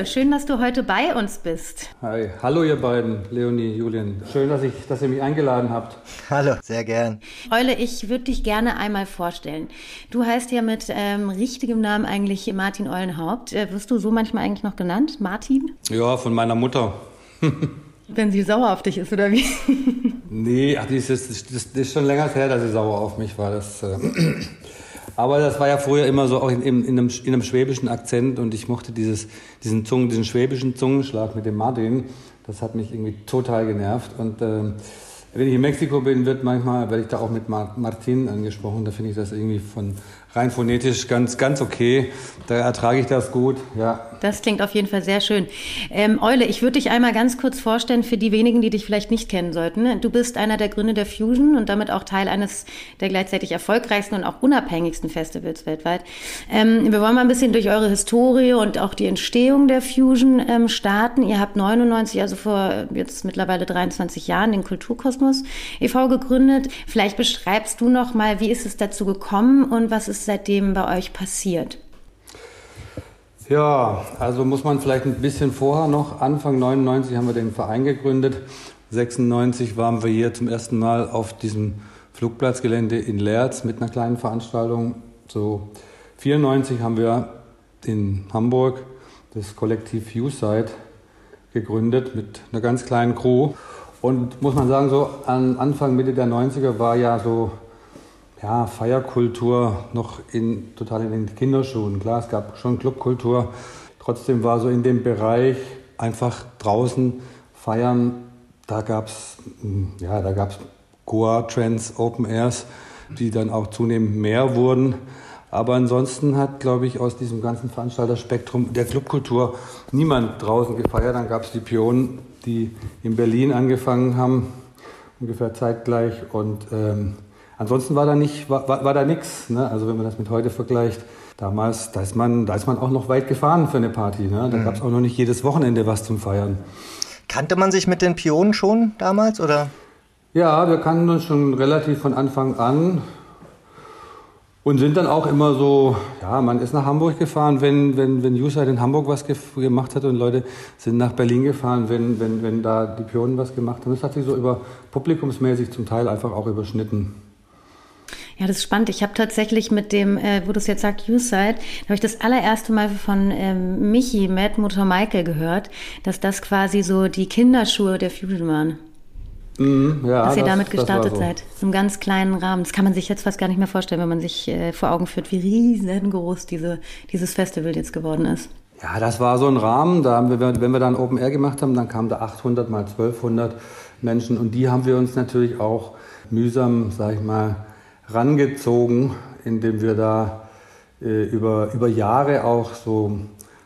Eule, schön, dass du heute bei uns bist. Hi, hallo ihr beiden, Leonie, Julian. Schön, dass, ich, dass ihr mich eingeladen habt. Hallo, sehr gern. Eule, ich würde dich gerne einmal vorstellen. Du heißt ja mit ähm, richtigem Namen eigentlich Martin Eulenhaupt. Äh, wirst du so manchmal eigentlich noch genannt, Martin? Ja, von meiner Mutter. Wenn sie sauer auf dich ist, oder wie? nee, ach, das, ist, das ist schon länger her, dass sie sauer auf mich war. Das, äh, aber das war ja früher immer so auch in, in, in, einem, in einem schwäbischen Akzent und ich mochte dieses, diesen, Zungen, diesen schwäbischen Zungenschlag mit dem Martin. Das hat mich irgendwie total genervt. Und äh, wenn ich in Mexiko bin, wird manchmal, werde ich da auch mit Martin angesprochen. Da finde ich das irgendwie von rein phonetisch ganz, ganz okay. Da ertrage ich das gut, ja. Das klingt auf jeden Fall sehr schön. Ähm, Eule, ich würde dich einmal ganz kurz vorstellen für die wenigen, die dich vielleicht nicht kennen sollten. Du bist einer der Gründer der Fusion und damit auch Teil eines der gleichzeitig erfolgreichsten und auch unabhängigsten Festivals weltweit. Ähm, wir wollen mal ein bisschen durch eure Historie und auch die Entstehung der Fusion ähm, starten. Ihr habt 99, also vor jetzt mittlerweile 23 Jahren, den Kulturkosmos e.V. gegründet. Vielleicht beschreibst du noch mal, wie ist es dazu gekommen und was ist ist seitdem bei euch passiert? Ja, also muss man vielleicht ein bisschen vorher noch, Anfang 99 haben wir den Verein gegründet. 96 waren wir hier zum ersten Mal auf diesem Flugplatzgelände in Lerz mit einer kleinen Veranstaltung. So 94 haben wir in Hamburg das Kollektiv U-Side gegründet mit einer ganz kleinen Crew. Und muss man sagen, so an Anfang, Mitte der 90er war ja so ja, Feierkultur noch in, total in den Kinderschuhen. Klar, es gab schon Clubkultur. Trotzdem war so in dem Bereich einfach draußen feiern, da gab es ja, Goa Trends, Open Airs, die dann auch zunehmend mehr wurden. Aber ansonsten hat, glaube ich, aus diesem ganzen Veranstalterspektrum der Clubkultur niemand draußen gefeiert. Dann gab es die Pionen, die in Berlin angefangen haben, ungefähr zeitgleich. Und ähm, Ansonsten war da nicht, war, war, war da nichts. Ne? Also wenn man das mit heute vergleicht, damals, da ist man, da ist man auch noch weit gefahren für eine Party. Ne? Da mhm. gab es auch noch nicht jedes Wochenende was zum Feiern. Kannte man sich mit den Pionen schon damals oder? Ja, wir kannten uns schon relativ von Anfang an und sind dann auch immer so, ja, man ist nach Hamburg gefahren, wenn, wenn, wenn Uside in Hamburg was gemacht hat und Leute sind nach Berlin gefahren, wenn, wenn, wenn da die Pionen was gemacht haben. Das hat sich so über publikumsmäßig zum Teil einfach auch überschnitten. Ja, das ist spannend. Ich habe tatsächlich mit dem, äh, wo du es jetzt sagst, U-Side, habe ich das allererste Mal von ähm, Michi, Matt Mutter Michael gehört, dass das quasi so die Kinderschuhe der Fusion waren. Mm, ja, dass ihr das, damit gestartet so. seid. So einem ganz kleinen Rahmen. Das kann man sich jetzt fast gar nicht mehr vorstellen, wenn man sich äh, vor Augen führt, wie riesengroß diese, dieses Festival jetzt geworden ist. Ja, das war so ein Rahmen. Da haben wir, wenn wir dann Open Air gemacht haben, dann kamen da 800 mal 1200 Menschen und die haben wir uns natürlich auch mühsam, sag ich mal, rangezogen, indem wir da äh, über, über Jahre auch so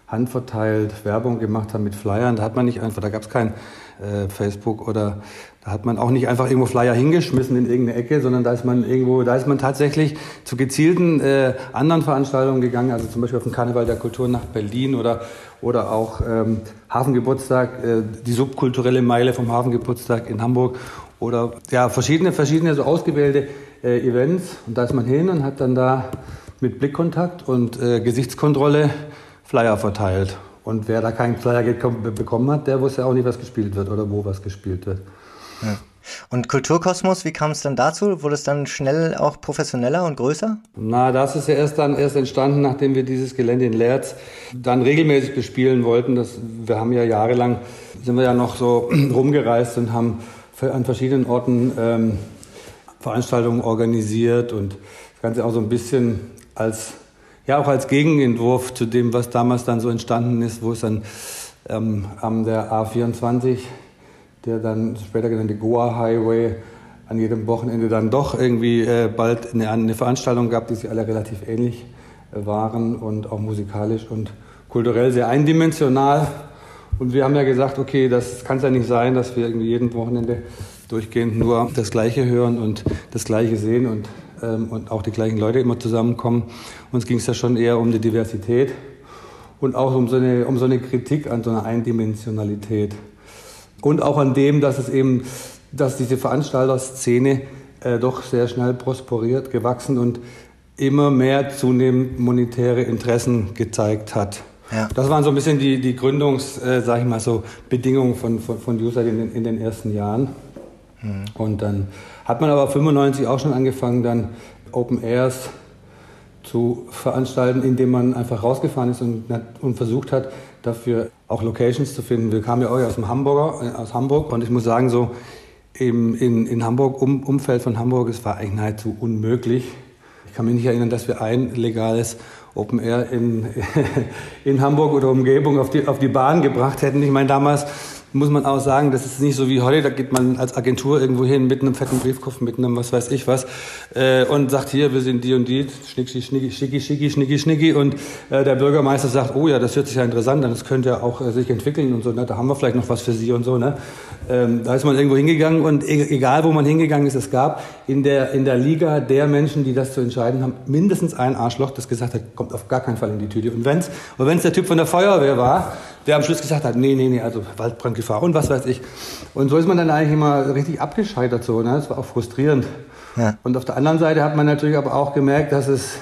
handverteilt Werbung gemacht haben mit Flyern. Da hat man nicht einfach, da gab es kein äh, Facebook oder da hat man auch nicht einfach irgendwo Flyer hingeschmissen in irgendeine Ecke, sondern da ist man irgendwo, da ist man tatsächlich zu gezielten äh, anderen Veranstaltungen gegangen, also zum Beispiel auf den Karneval der Kultur nach Berlin oder, oder auch ähm, Hafengeburtstag, äh, die subkulturelle Meile vom Hafengeburtstag in Hamburg oder ja, verschiedene, verschiedene so ausgewählte äh, Events. Und da ist man hin und hat dann da mit Blickkontakt und äh, Gesichtskontrolle Flyer verteilt. Und wer da keinen Flyer bekommen hat, der wusste auch nicht, was gespielt wird oder wo was gespielt wird. Ja. Und Kulturkosmos, wie kam es dann dazu? Wurde es dann schnell auch professioneller und größer? Na, das ist ja erst dann erst entstanden, nachdem wir dieses Gelände in Lerz dann regelmäßig bespielen wollten. Das, wir haben ja jahrelang, sind wir ja noch so rumgereist und haben an verschiedenen Orten ähm, Veranstaltungen organisiert und das Ganze auch so ein bisschen als, ja, auch als Gegenentwurf zu dem, was damals dann so entstanden ist, wo es dann ähm, am der A24, der dann später genannte Goa Highway, an jedem Wochenende dann doch irgendwie äh, bald eine, eine, Veranstaltung gab, die sich alle relativ ähnlich äh, waren und auch musikalisch und kulturell sehr eindimensional. Und wir haben ja gesagt, okay, das kann es ja nicht sein, dass wir irgendwie jeden Wochenende durchgehend nur das Gleiche hören und das Gleiche sehen. Und ähm, und auch die gleichen Leute immer zusammenkommen. Uns ging es ja schon eher um die Diversität und auch um so, eine, um so eine Kritik an so einer Eindimensionalität. Und auch an dem, dass es eben, dass diese Veranstalterszene äh, doch sehr schnell prosperiert, gewachsen und immer mehr zunehmend monetäre Interessen gezeigt hat. Ja. Das waren so ein bisschen die, die Gründungs, äh, sag ich mal so, Bedingungen von, von, von User in den, in den ersten Jahren. Mhm. Und dann hat man aber 95 auch schon angefangen, dann Open Airs zu veranstalten, indem man einfach rausgefahren ist und, und versucht hat, dafür auch Locations zu finden. Wir kamen ja auch aus dem Hamburger, äh, aus Hamburg und ich muss sagen, so im, in, in Hamburg, um, Umfeld von Hamburg, es war eigentlich nahezu unmöglich. Ich kann mich nicht erinnern, dass wir ein legales Open Air in, in Hamburg oder Umgebung auf die, auf die Bahn gebracht hätten. Ich meine, damals muss man auch sagen, das ist nicht so wie heute, da geht man als Agentur irgendwo hin mit einem fetten Briefkopf, mit einem was weiß ich was äh, und sagt hier, wir sind die und die, schnicki, schnicki, schnicki, schnicki und äh, der Bürgermeister sagt, oh ja, das hört sich ja interessant an, das könnte ja auch äh, sich entwickeln und so, ne? da haben wir vielleicht noch was für Sie und so. Ne? Ähm, da ist man irgendwo hingegangen und e egal, wo man hingegangen ist, es gab in der, in der Liga der Menschen, die das zu entscheiden haben, mindestens ein Arschloch, das gesagt hat, kommt auf gar keinen Fall in die Tüte. Und wenn's, und wenn's der Typ von der Feuerwehr war, der am Schluss gesagt hat, nee, nee, nee, also Waldbrandgefahr und was weiß ich. Und so ist man dann eigentlich immer richtig abgescheitert so. Ne? Das war auch frustrierend. Ja. Und auf der anderen Seite hat man natürlich aber auch gemerkt, dass es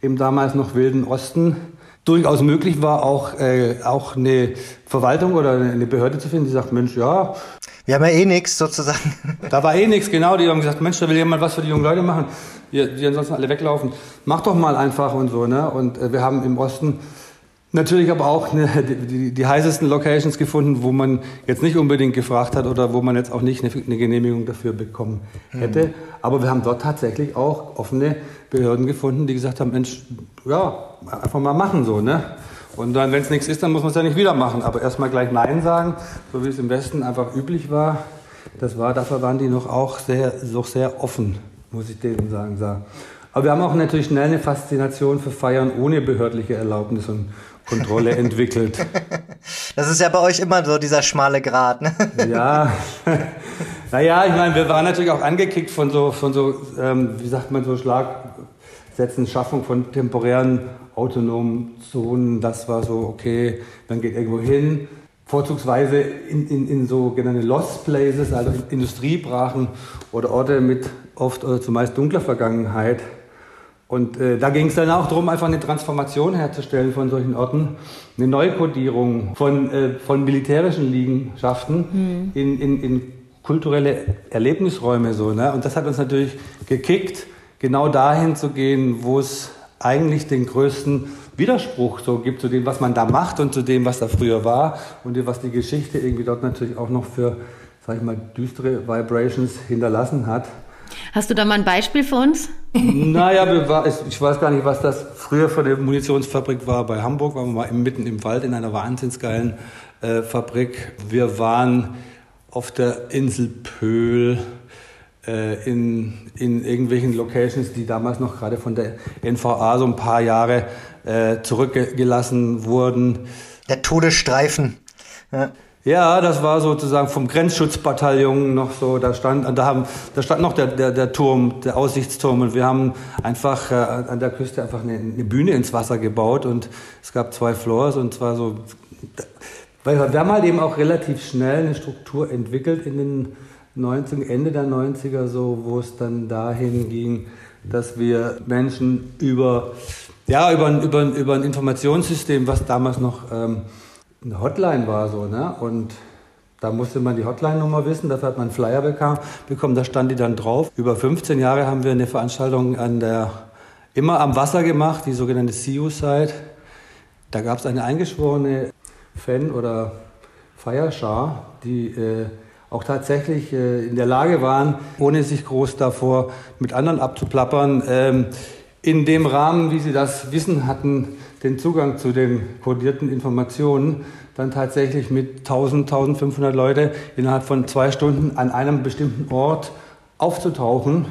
im damals noch wilden Osten durchaus möglich war, auch, äh, auch eine Verwaltung oder eine Behörde zu finden, die sagt, Mensch, ja. Wir haben ja eh nichts sozusagen. Da war eh nichts, genau. Die haben gesagt, Mensch, da will jemand was für die jungen Leute machen, die, die ansonsten alle weglaufen. Mach doch mal einfach und so. Ne? Und äh, wir haben im Osten Natürlich aber auch eine, die, die, heißesten Locations gefunden, wo man jetzt nicht unbedingt gefragt hat oder wo man jetzt auch nicht eine, eine Genehmigung dafür bekommen hätte. Mhm. Aber wir haben dort tatsächlich auch offene Behörden gefunden, die gesagt haben, Mensch, ja, einfach mal machen so, ne? Und dann, wenn es nichts ist, dann muss man es ja nicht wieder machen. Aber erstmal gleich Nein sagen, so wie es im Westen einfach üblich war. Das war, dafür waren die noch auch sehr, noch sehr offen, muss ich denen sagen. Aber wir haben auch natürlich schnell eine Faszination für Feiern ohne behördliche Erlaubnis und Kontrolle entwickelt. Das ist ja bei euch immer so dieser schmale Grat, ne? Ja. Naja, ich meine, wir waren natürlich auch angekickt von so, von so ähm, wie sagt man, so Schlagsätzen, Schaffung von temporären autonomen Zonen. Das war so, okay, dann geht irgendwo hin. Vorzugsweise in, in, in sogenannte Lost Places, also Industriebrachen oder Orte mit oft oder zumeist dunkler Vergangenheit und äh, da ging es dann auch darum, einfach eine Transformation herzustellen von solchen Orten, eine Neukodierung von, äh, von militärischen Liegenschaften mhm. in, in, in kulturelle Erlebnisräume. So, ne? Und das hat uns natürlich gekickt, genau dahin zu gehen, wo es eigentlich den größten Widerspruch so gibt zu dem, was man da macht und zu dem, was da früher war und was die Geschichte irgendwie dort natürlich auch noch für, sag ich mal, düstere Vibrations hinterlassen hat. Hast du da mal ein Beispiel für uns? Naja, ich weiß gar nicht, was das früher für eine Munitionsfabrik war. Bei Hamburg waren wir mal mitten im Wald in einer wahnsinnsgeilen äh, Fabrik. Wir waren auf der Insel Pöhl in, in irgendwelchen Locations, die damals noch gerade von der NVA so ein paar Jahre äh, zurückgelassen wurden. Der Todesstreifen. Ja. Ja, das war sozusagen vom Grenzschutzbataillon noch so, da stand, da haben, da stand noch der, der, der Turm, der Aussichtsturm und wir haben einfach äh, an der Küste einfach eine, eine Bühne ins Wasser gebaut und es gab zwei Floors und zwar so, weil wir haben halt eben auch relativ schnell eine Struktur entwickelt in den 90 Ende der 90er so, wo es dann dahin ging, dass wir Menschen über, ja, über, über, über ein Informationssystem, was damals noch ähm, eine Hotline war so, ne? Und da musste man die Hotline-Nummer wissen, dafür hat man einen Flyer bekam, bekommen, da stand die dann drauf. Über 15 Jahre haben wir eine Veranstaltung an der, immer am Wasser gemacht, die sogenannte CU-Site. Da gab es eine eingeschworene Fan- oder Feierschar, die äh, auch tatsächlich äh, in der Lage waren, ohne sich groß davor mit anderen abzuplappern, ähm, in dem Rahmen, wie sie das Wissen hatten, den Zugang zu den kodierten Informationen dann tatsächlich mit 1000, 1500 Leute innerhalb von zwei Stunden an einem bestimmten Ort aufzutauchen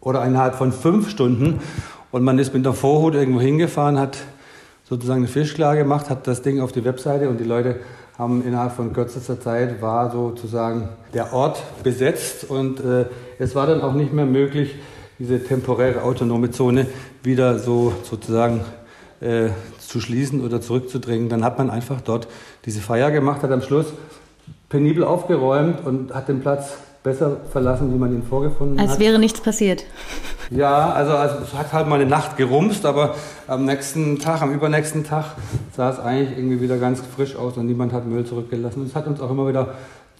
oder innerhalb von fünf Stunden. Und man ist mit der Vorhut irgendwo hingefahren, hat sozusagen eine Fischklage gemacht, hat das Ding auf die Webseite und die Leute haben innerhalb von kürzester Zeit war sozusagen der Ort besetzt und äh, es war dann auch nicht mehr möglich, diese temporäre autonome Zone wieder so sozusagen äh, zu schließen oder zurückzudrängen. Dann hat man einfach dort diese Feier gemacht, hat am Schluss penibel aufgeräumt und hat den Platz besser verlassen, wie man ihn vorgefunden Als hat. Als wäre nichts passiert. Ja, also, also es hat halt mal eine Nacht gerumst, aber am nächsten Tag, am übernächsten Tag sah es eigentlich irgendwie wieder ganz frisch aus und niemand hat Müll zurückgelassen. Und es hat uns auch immer wieder,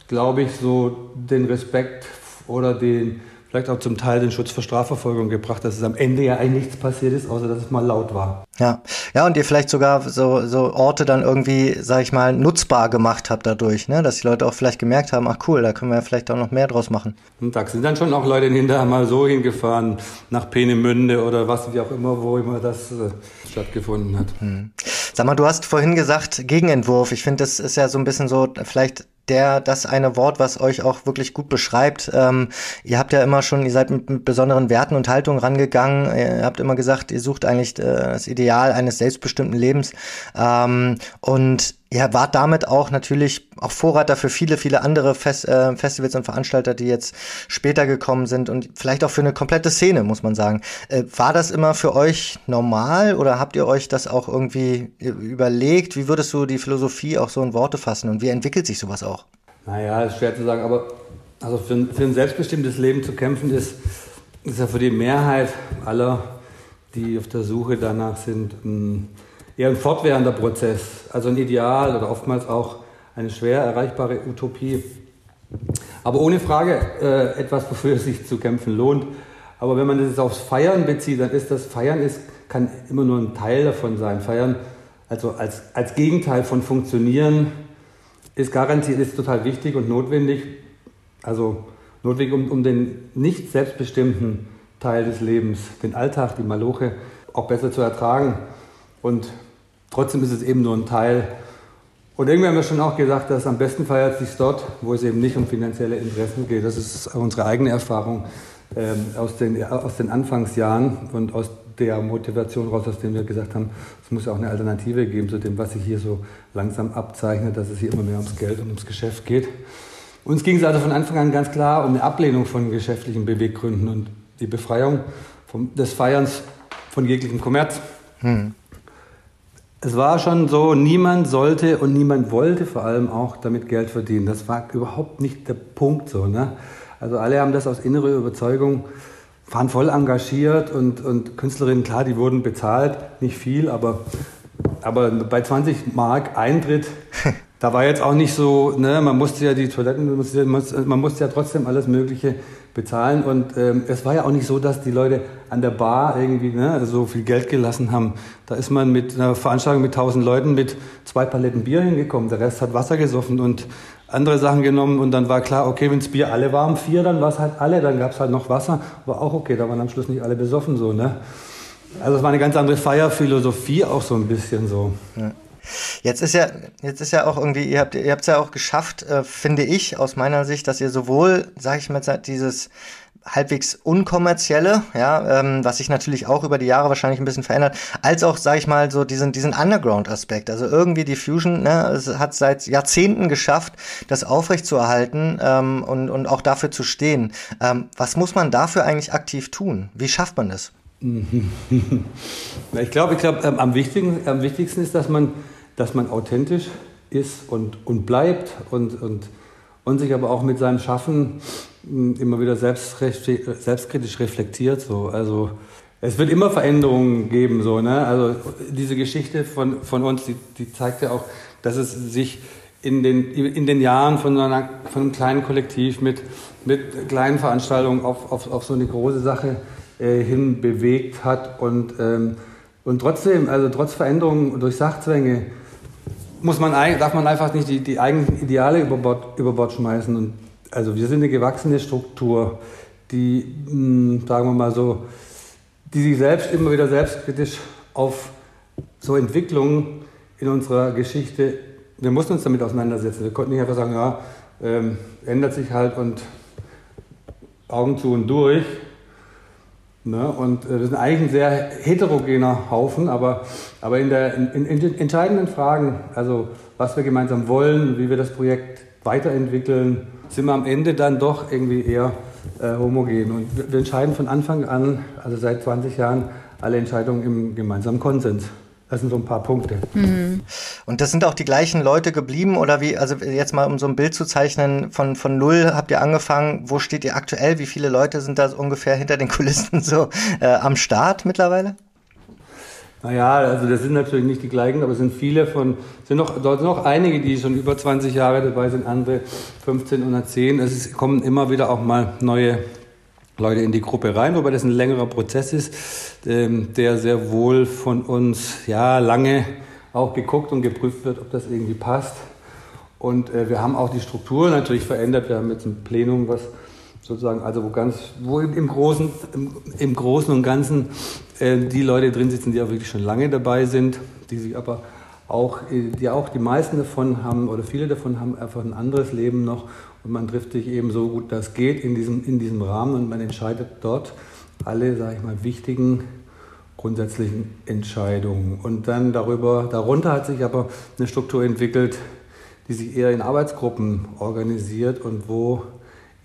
glaube ich, so den Respekt oder den vielleicht auch zum Teil den Schutz vor Strafverfolgung gebracht, dass es am Ende ja eigentlich nichts passiert ist, außer dass es mal laut war. Ja, ja, und ihr vielleicht sogar so, so Orte dann irgendwie, sag ich mal, nutzbar gemacht habt dadurch, ne? dass die Leute auch vielleicht gemerkt haben, ach cool, da können wir ja vielleicht auch noch mehr draus machen. Und da sind dann schon auch Leute hinterher mal so hingefahren, nach Peenemünde oder was, wie auch immer, wo immer das äh, stattgefunden hat. Hm. Sag mal, du hast vorhin gesagt, Gegenentwurf. Ich finde, das ist ja so ein bisschen so, vielleicht der das eine Wort, was euch auch wirklich gut beschreibt. Ähm, ihr habt ja immer schon, ihr seid mit, mit, besonderen Werten und Haltungen rangegangen. Ihr habt immer gesagt, ihr sucht eigentlich äh, das Ideal eines selbstbestimmten Lebens. Ähm, und ihr wart damit auch natürlich auch Vorreiter für viele, viele andere Fest, äh, Festivals und Veranstalter, die jetzt später gekommen sind und vielleicht auch für eine komplette Szene, muss man sagen. Äh, war das immer für euch normal oder habt ihr euch das auch irgendwie überlegt? Wie würdest du die Philosophie auch so in Worte fassen und wie entwickelt sich sowas auch? Naja, ist schwer zu sagen, aber also für ein, für ein selbstbestimmtes Leben zu kämpfen ist, ist ja für die Mehrheit aller, die auf der Suche danach sind, ein, eher ein fortwährender Prozess, also ein Ideal oder oftmals auch eine schwer erreichbare Utopie. Aber ohne Frage äh, etwas, wofür es sich zu kämpfen lohnt. Aber wenn man das aufs Feiern bezieht, dann ist das Feiern ist, kann immer nur ein Teil davon sein. Feiern, also als, als Gegenteil von Funktionieren, ist garantiert, ist total wichtig und notwendig. Also notwendig, um, um den nicht selbstbestimmten Teil des Lebens, den Alltag, die Maloche, auch besser zu ertragen. Und trotzdem ist es eben nur ein Teil. Und irgendwie haben wir schon auch gesagt, dass am besten feiert sich dort, wo es eben nicht um finanzielle Interessen geht. Das ist unsere eigene Erfahrung ähm, aus, den, aus den Anfangsjahren und aus der Motivation raus, aus der wir gesagt haben, es muss auch eine Alternative geben zu dem, was sich hier so langsam abzeichnet, dass es hier immer mehr ums Geld und ums Geschäft geht. Uns ging es also von Anfang an ganz klar um eine Ablehnung von geschäftlichen Beweggründen und die Befreiung vom, des Feierns von jeglichem Kommerz. Hm. Es war schon so, niemand sollte und niemand wollte vor allem auch damit Geld verdienen. Das war überhaupt nicht der Punkt so. Ne? Also alle haben das aus innerer Überzeugung waren voll engagiert und, und Künstlerinnen, klar, die wurden bezahlt, nicht viel, aber, aber bei 20 Mark Eintritt, da war jetzt auch nicht so, ne, man musste ja die Toiletten, man musste, man musste ja trotzdem alles Mögliche bezahlen und ähm, es war ja auch nicht so, dass die Leute an der Bar irgendwie ne, so viel Geld gelassen haben. Da ist man mit einer Veranstaltung mit 1000 Leuten mit zwei Paletten Bier hingekommen, der Rest hat Wasser gesoffen und andere Sachen genommen und dann war klar, okay, wenn das Bier alle waren, vier, dann war es halt alle, dann gab es halt noch Wasser, war auch okay, da waren am Schluss nicht alle besoffen so, ne? Also es war eine ganz andere Feierphilosophie auch so ein bisschen so. Ja. Jetzt ist ja, jetzt ist ja auch irgendwie, ihr habt, ihr es ja auch geschafft, äh, finde ich, aus meiner Sicht, dass ihr sowohl, sage ich mal, dieses halbwegs unkommerzielle, ja, ähm, was sich natürlich auch über die Jahre wahrscheinlich ein bisschen verändert, als auch, sage ich mal, so diesen, diesen Underground-Aspekt. Also irgendwie die Fusion ne, es hat seit Jahrzehnten geschafft, das aufrechtzuerhalten ähm, und, und auch dafür zu stehen. Ähm, was muss man dafür eigentlich aktiv tun? Wie schafft man das? ich glaube, ich glaube am, wichtigsten, am wichtigsten ist, dass man, dass man authentisch ist und, und bleibt und, und, und sich aber auch mit seinem Schaffen immer wieder selbst, selbstkritisch reflektiert. So. Also es wird immer Veränderungen geben. So, ne? Also diese Geschichte von, von uns, die, die zeigt ja auch, dass es sich in den, in den Jahren von, einer, von einem kleinen Kollektiv mit, mit kleinen Veranstaltungen auf, auf, auf so eine große Sache äh, hin bewegt hat. Und, ähm, und trotzdem, also trotz Veränderungen durch Sachzwänge, muss man, darf man einfach nicht die, die eigenen Ideale über Bord, über Bord schmeißen. Und also wir sind eine gewachsene Struktur, die, mh, hm, sagen wir mal so, die sich selbst immer wieder selbstkritisch auf so Entwicklungen in unserer Geschichte, wir mussten uns damit auseinandersetzen. Wir konnten nicht einfach sagen, ja, ähm, ändert sich halt und Augen zu und durch. Ne? Und äh, wir sind eigentlich ein sehr heterogener Haufen, aber, aber in, der, in, in entscheidenden Fragen, also was wir gemeinsam wollen, wie wir das Projekt weiterentwickeln, sind wir am Ende dann doch irgendwie eher äh, homogen. Und wir entscheiden von Anfang an, also seit 20 Jahren, alle Entscheidungen im gemeinsamen Konsens. Das sind so ein paar Punkte. Mhm. Und das sind auch die gleichen Leute geblieben oder wie, also jetzt mal um so ein Bild zu zeichnen, von, von null habt ihr angefangen, wo steht ihr aktuell? Wie viele Leute sind da ungefähr hinter den Kulissen so äh, am Start mittlerweile? Naja, also das sind natürlich nicht die gleichen, aber es sind viele von, sind noch, dort sind noch einige, die schon über 20 Jahre dabei sind, andere 15 oder 10. Es kommen immer wieder auch mal neue Leute in die Gruppe rein, wobei das ein längerer Prozess ist, ähm, der sehr wohl von uns ja lange auch geguckt und geprüft wird, ob das irgendwie passt. Und äh, wir haben auch die Struktur natürlich verändert. Wir haben jetzt ein Plenum, was sozusagen, also wo ganz, wo im Großen, im, im Großen und Ganzen äh, die Leute drin sitzen, die auch wirklich schon lange dabei sind, die sich aber auch, äh, die auch die meisten davon haben oder viele davon haben einfach ein anderes Leben noch und man trifft sich eben so gut das geht in diesem, in diesem Rahmen und man entscheidet dort alle, sage ich mal, wichtigen grundsätzlichen Entscheidungen. Und dann darüber, darunter hat sich aber eine Struktur entwickelt, die sich eher in Arbeitsgruppen organisiert und wo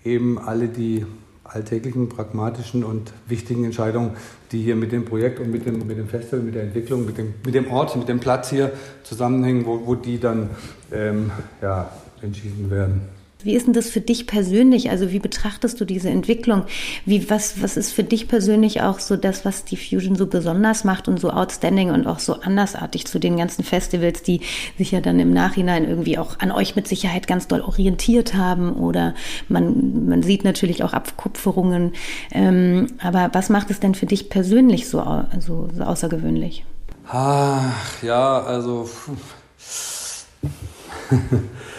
eben alle die alltäglichen, pragmatischen und wichtigen Entscheidungen, die hier mit dem Projekt und mit dem, mit dem Festival, mit der Entwicklung, mit dem, mit dem Ort, mit dem Platz hier zusammenhängen, wo, wo die dann ähm, ja, entschieden werden. Wie ist denn das für dich persönlich? Also wie betrachtest du diese Entwicklung? Wie, was, was ist für dich persönlich auch so das, was die Fusion so besonders macht und so outstanding und auch so andersartig zu den ganzen Festivals, die sich ja dann im Nachhinein irgendwie auch an euch mit Sicherheit ganz doll orientiert haben oder man, man sieht natürlich auch Abkupferungen. Ähm, aber was macht es denn für dich persönlich so, so, so außergewöhnlich? Ach, ja, also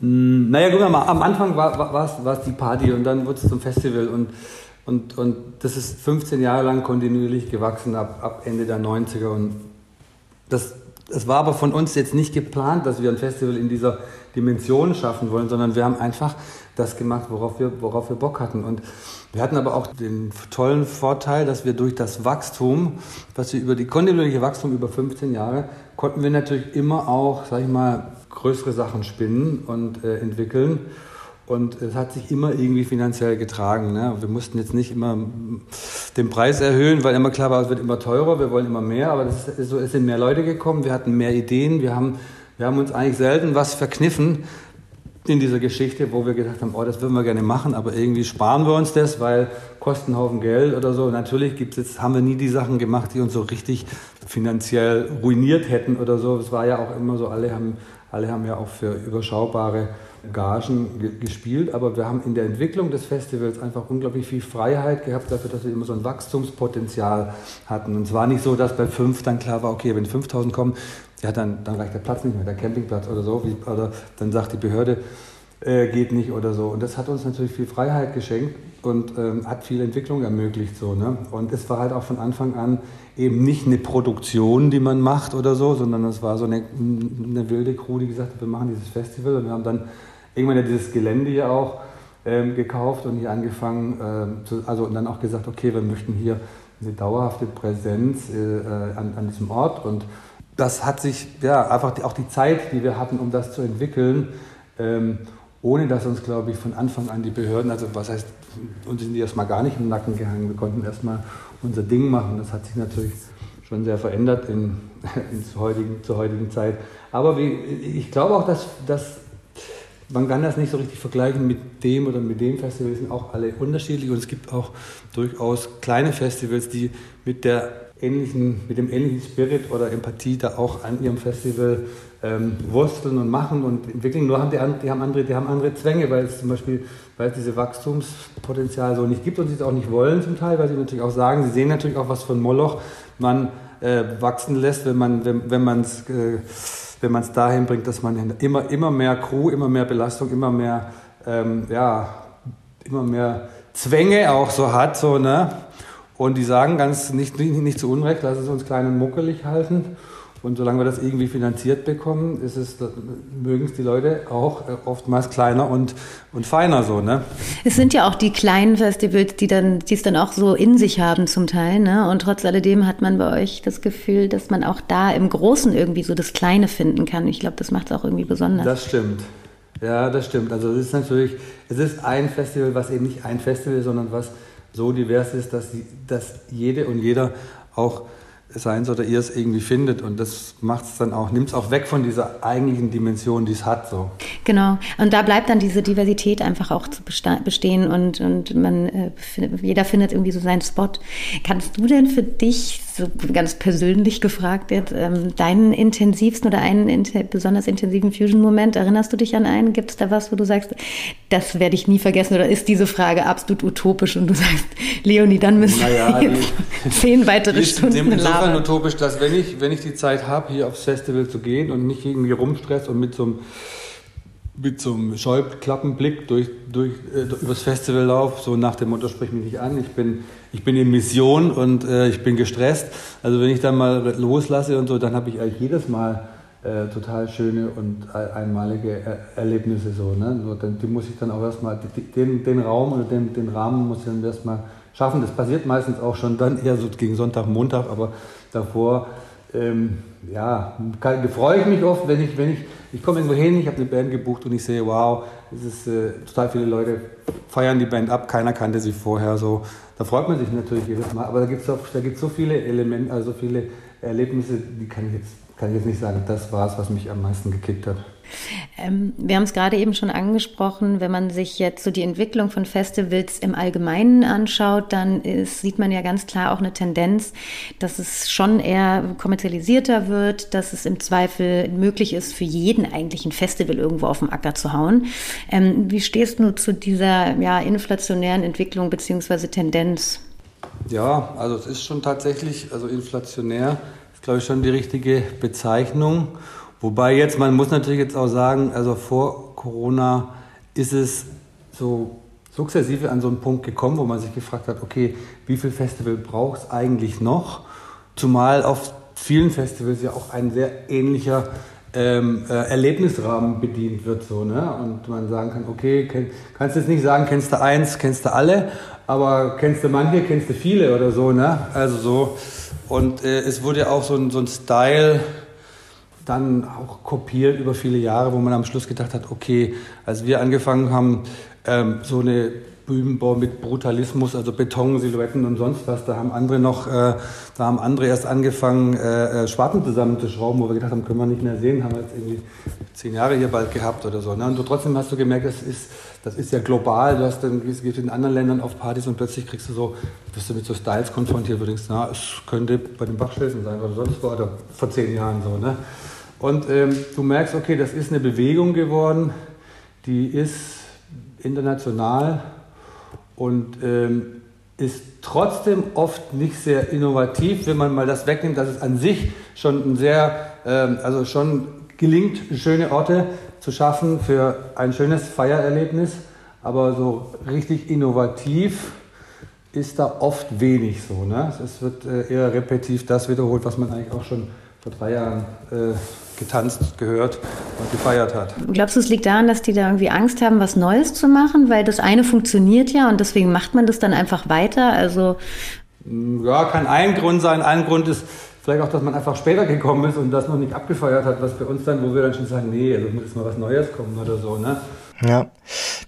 naja, guck mal, am Anfang war, war, es die Party und dann wurde es zum Festival und, und, und das ist 15 Jahre lang kontinuierlich gewachsen ab, ab Ende der 90er und das, das war aber von uns jetzt nicht geplant, dass wir ein Festival in dieser Dimension schaffen wollen, sondern wir haben einfach das gemacht, worauf wir, worauf wir Bock hatten. Und wir hatten aber auch den tollen Vorteil, dass wir durch das Wachstum, was wir über die kontinuierliche Wachstum über 15 Jahre, konnten wir natürlich immer auch, sag ich mal, größere Sachen spinnen und äh, entwickeln. Und es hat sich immer irgendwie finanziell getragen. Ne? Wir mussten jetzt nicht immer den Preis erhöhen, weil immer klar war, es wird immer teurer, wir wollen immer mehr. Aber das ist so, es sind mehr Leute gekommen, wir hatten mehr Ideen, wir haben, wir haben uns eigentlich selten was verkniffen in dieser Geschichte, wo wir gedacht haben, oh, das würden wir gerne machen, aber irgendwie sparen wir uns das, weil kosten Haufen Geld oder so. Natürlich gibt's jetzt, haben wir nie die Sachen gemacht, die uns so richtig finanziell ruiniert hätten oder so. Es war ja auch immer so, alle haben alle haben ja auch für überschaubare Gagen ge gespielt, aber wir haben in der Entwicklung des Festivals einfach unglaublich viel Freiheit gehabt dafür, dass wir immer so ein Wachstumspotenzial hatten. Und zwar nicht so, dass bei fünf dann klar war, okay, wenn 5000 kommen, ja, dann, dann reicht der Platz nicht mehr, der Campingplatz oder so, wie, oder dann sagt die Behörde, äh, geht nicht oder so. Und das hat uns natürlich viel Freiheit geschenkt und ähm, hat viel Entwicklung ermöglicht. So, ne? Und es war halt auch von Anfang an eben nicht eine Produktion, die man macht oder so, sondern es war so eine, eine wilde Crew, die gesagt hat, wir machen dieses Festival und wir haben dann irgendwann ja dieses Gelände hier auch ähm, gekauft und hier angefangen, ähm, zu, also und dann auch gesagt, okay, wir möchten hier eine dauerhafte Präsenz äh, äh, an, an diesem Ort und das hat sich, ja, einfach die, auch die Zeit, die wir hatten, um das zu entwickeln, ähm, ohne dass uns, glaube ich, von Anfang an die Behörden, also was heißt, uns sind die erstmal gar nicht im Nacken gehangen. Wir konnten erstmal unser Ding machen. Das hat sich natürlich schon sehr verändert in, in zur, heutigen, zur heutigen Zeit. Aber wie, ich glaube auch, dass, dass man kann das nicht so richtig vergleichen mit dem oder mit dem Festival. Die sind auch alle unterschiedlich und es gibt auch durchaus kleine Festivals, die mit der ähnlichen, mit dem ähnlichen Spirit oder Empathie da auch an ihrem Festival ähm, wursteln und machen und entwickeln. Nur haben die, die, haben andere, die haben andere Zwänge, weil es zum Beispiel, weil es diese Wachstumspotenzial so nicht gibt und sie es auch nicht wollen zum Teil, weil sie natürlich auch sagen, sie sehen natürlich auch was von Moloch man äh, wachsen lässt, wenn man wenn, wenn es äh, wenn man es dahin bringt, dass man immer immer mehr Crew, immer mehr Belastung, immer mehr ähm, ja immer mehr Zwänge auch so hat so ne und die sagen ganz nicht, nicht, nicht zu Unrecht, lass es uns klein und muckelig halten. Und solange wir das irgendwie finanziert bekommen, ist es, mögen es die Leute auch äh, oftmals kleiner und, und feiner so, ne? Es sind ja auch die kleinen Festivals, die dann, die es dann auch so in sich haben zum Teil, ne? Und trotz alledem hat man bei euch das Gefühl, dass man auch da im Großen irgendwie so das Kleine finden kann. Ich glaube, das macht es auch irgendwie besonders. Das stimmt. Ja, das stimmt. Also es ist natürlich, es ist ein Festival, was eben nicht ein Festival ist, sondern was so divers ist, dass, dass jede und jeder auch seins oder ihr es irgendwie findet und das macht es dann auch, nimmt es auch weg von dieser eigentlichen Dimension, die es hat. So. Genau, und da bleibt dann diese Diversität einfach auch zu bestehen und, und man, äh, jeder findet irgendwie so seinen Spot. Kannst du denn für dich, so ganz persönlich gefragt jetzt, ähm, deinen intensivsten oder einen in, besonders intensiven Fusion-Moment, erinnerst du dich an einen? Gibt es da was, wo du sagst, das werde ich nie vergessen oder ist diese Frage absolut utopisch und du sagst, Leonie, dann müssen naja, wir zehn weitere Stunden labern insofern utopisch, dass wenn ich, wenn ich die Zeit habe, hier aufs Festival zu gehen und nicht irgendwie rumstress und mit so einem, mit so einem Scheuklappenblick durch, durch, äh, übers Festival laufe, so nach dem Motto, sprich mich nicht an, ich bin, ich bin in Mission und äh, ich bin gestresst. Also wenn ich dann mal loslasse und so, dann habe ich eigentlich jedes Mal äh, total schöne und einmalige er Erlebnisse so. Ne? so dann, die muss ich dann auch erstmal, den, den Raum oder den, den Rahmen muss ich dann erstmal schaffen. Das passiert meistens auch schon dann eher so gegen Sonntag, Montag, aber davor ähm, ja, freue ich mich oft, wenn ich, wenn ich, ich komme irgendwo hin, ich habe eine Band gebucht und ich sehe, wow, es ist äh, total viele Leute feiern die Band ab, keiner kannte sie vorher so. Da freut man sich natürlich jedes Mal, aber da gibt es da gibt's so viele Elemente, also viele Erlebnisse, die kann ich jetzt, kann ich jetzt nicht sagen, das war es, was mich am meisten gekickt hat. Ähm, wir haben es gerade eben schon angesprochen, wenn man sich jetzt so die Entwicklung von Festivals im Allgemeinen anschaut, dann ist, sieht man ja ganz klar auch eine Tendenz, dass es schon eher kommerzialisierter wird, dass es im Zweifel möglich ist, für jeden eigentlich ein Festival irgendwo auf dem Acker zu hauen. Ähm, wie stehst du zu dieser ja, inflationären Entwicklung bzw. Tendenz? Ja, also es ist schon tatsächlich, also inflationär ist glaube ich schon die richtige Bezeichnung. Wobei jetzt, man muss natürlich jetzt auch sagen, also vor Corona ist es so sukzessive an so einen Punkt gekommen, wo man sich gefragt hat, okay, wie viel Festival braucht es eigentlich noch? Zumal auf vielen Festivals ja auch ein sehr ähnlicher ähm, äh, Erlebnisrahmen bedient wird. So, ne? Und man sagen kann, okay, kenn, kannst jetzt nicht sagen, kennst du eins, kennst du alle, aber kennst du manche, kennst du viele oder so. Ne? Also so. Und äh, es wurde auch so ein, so ein Style dann auch kopiert über viele Jahre, wo man am Schluss gedacht hat, okay, als wir angefangen haben, ähm, so eine Bühnenbau mit Brutalismus, also Beton, Silhouetten und sonst was, da haben andere noch, äh, da haben andere erst angefangen, äh, äh, Schwarten zusammenzuschrauben, wo wir gedacht haben, können wir nicht mehr sehen, haben wir jetzt irgendwie zehn Jahre hier bald gehabt oder so. Ne? Und du, trotzdem hast du gemerkt, das ist, das ist ja global, du hast dann, gehst in anderen Ländern auf Partys und plötzlich kriegst du so, wirst du mit so Styles konfrontiert, wo du denkst, na, es könnte bei den Bachschelfen sein oder sonst wo, oder vor zehn Jahren so, ne? Und ähm, du merkst, okay, das ist eine Bewegung geworden, die ist international und ähm, ist trotzdem oft nicht sehr innovativ, wenn man mal das wegnimmt, dass es an sich schon ein sehr, ähm, also schon gelingt, schöne Orte zu schaffen für ein schönes Feiererlebnis, aber so richtig innovativ ist da oft wenig so. Ne? Es wird äh, eher repetitiv das wiederholt, was man eigentlich auch schon vor drei Jahren äh, getanzt, gehört und gefeiert hat. Glaubst du, es liegt daran, dass die da irgendwie Angst haben, was Neues zu machen? Weil das eine funktioniert ja und deswegen macht man das dann einfach weiter? Also mm, ja, kann ein Grund sein. Ein Grund ist vielleicht auch, dass man einfach später gekommen ist und das noch nicht abgefeiert hat, was bei uns dann, wo wir dann schon sagen, nee, also muss jetzt mal was Neues kommen oder so. Ne? Ja.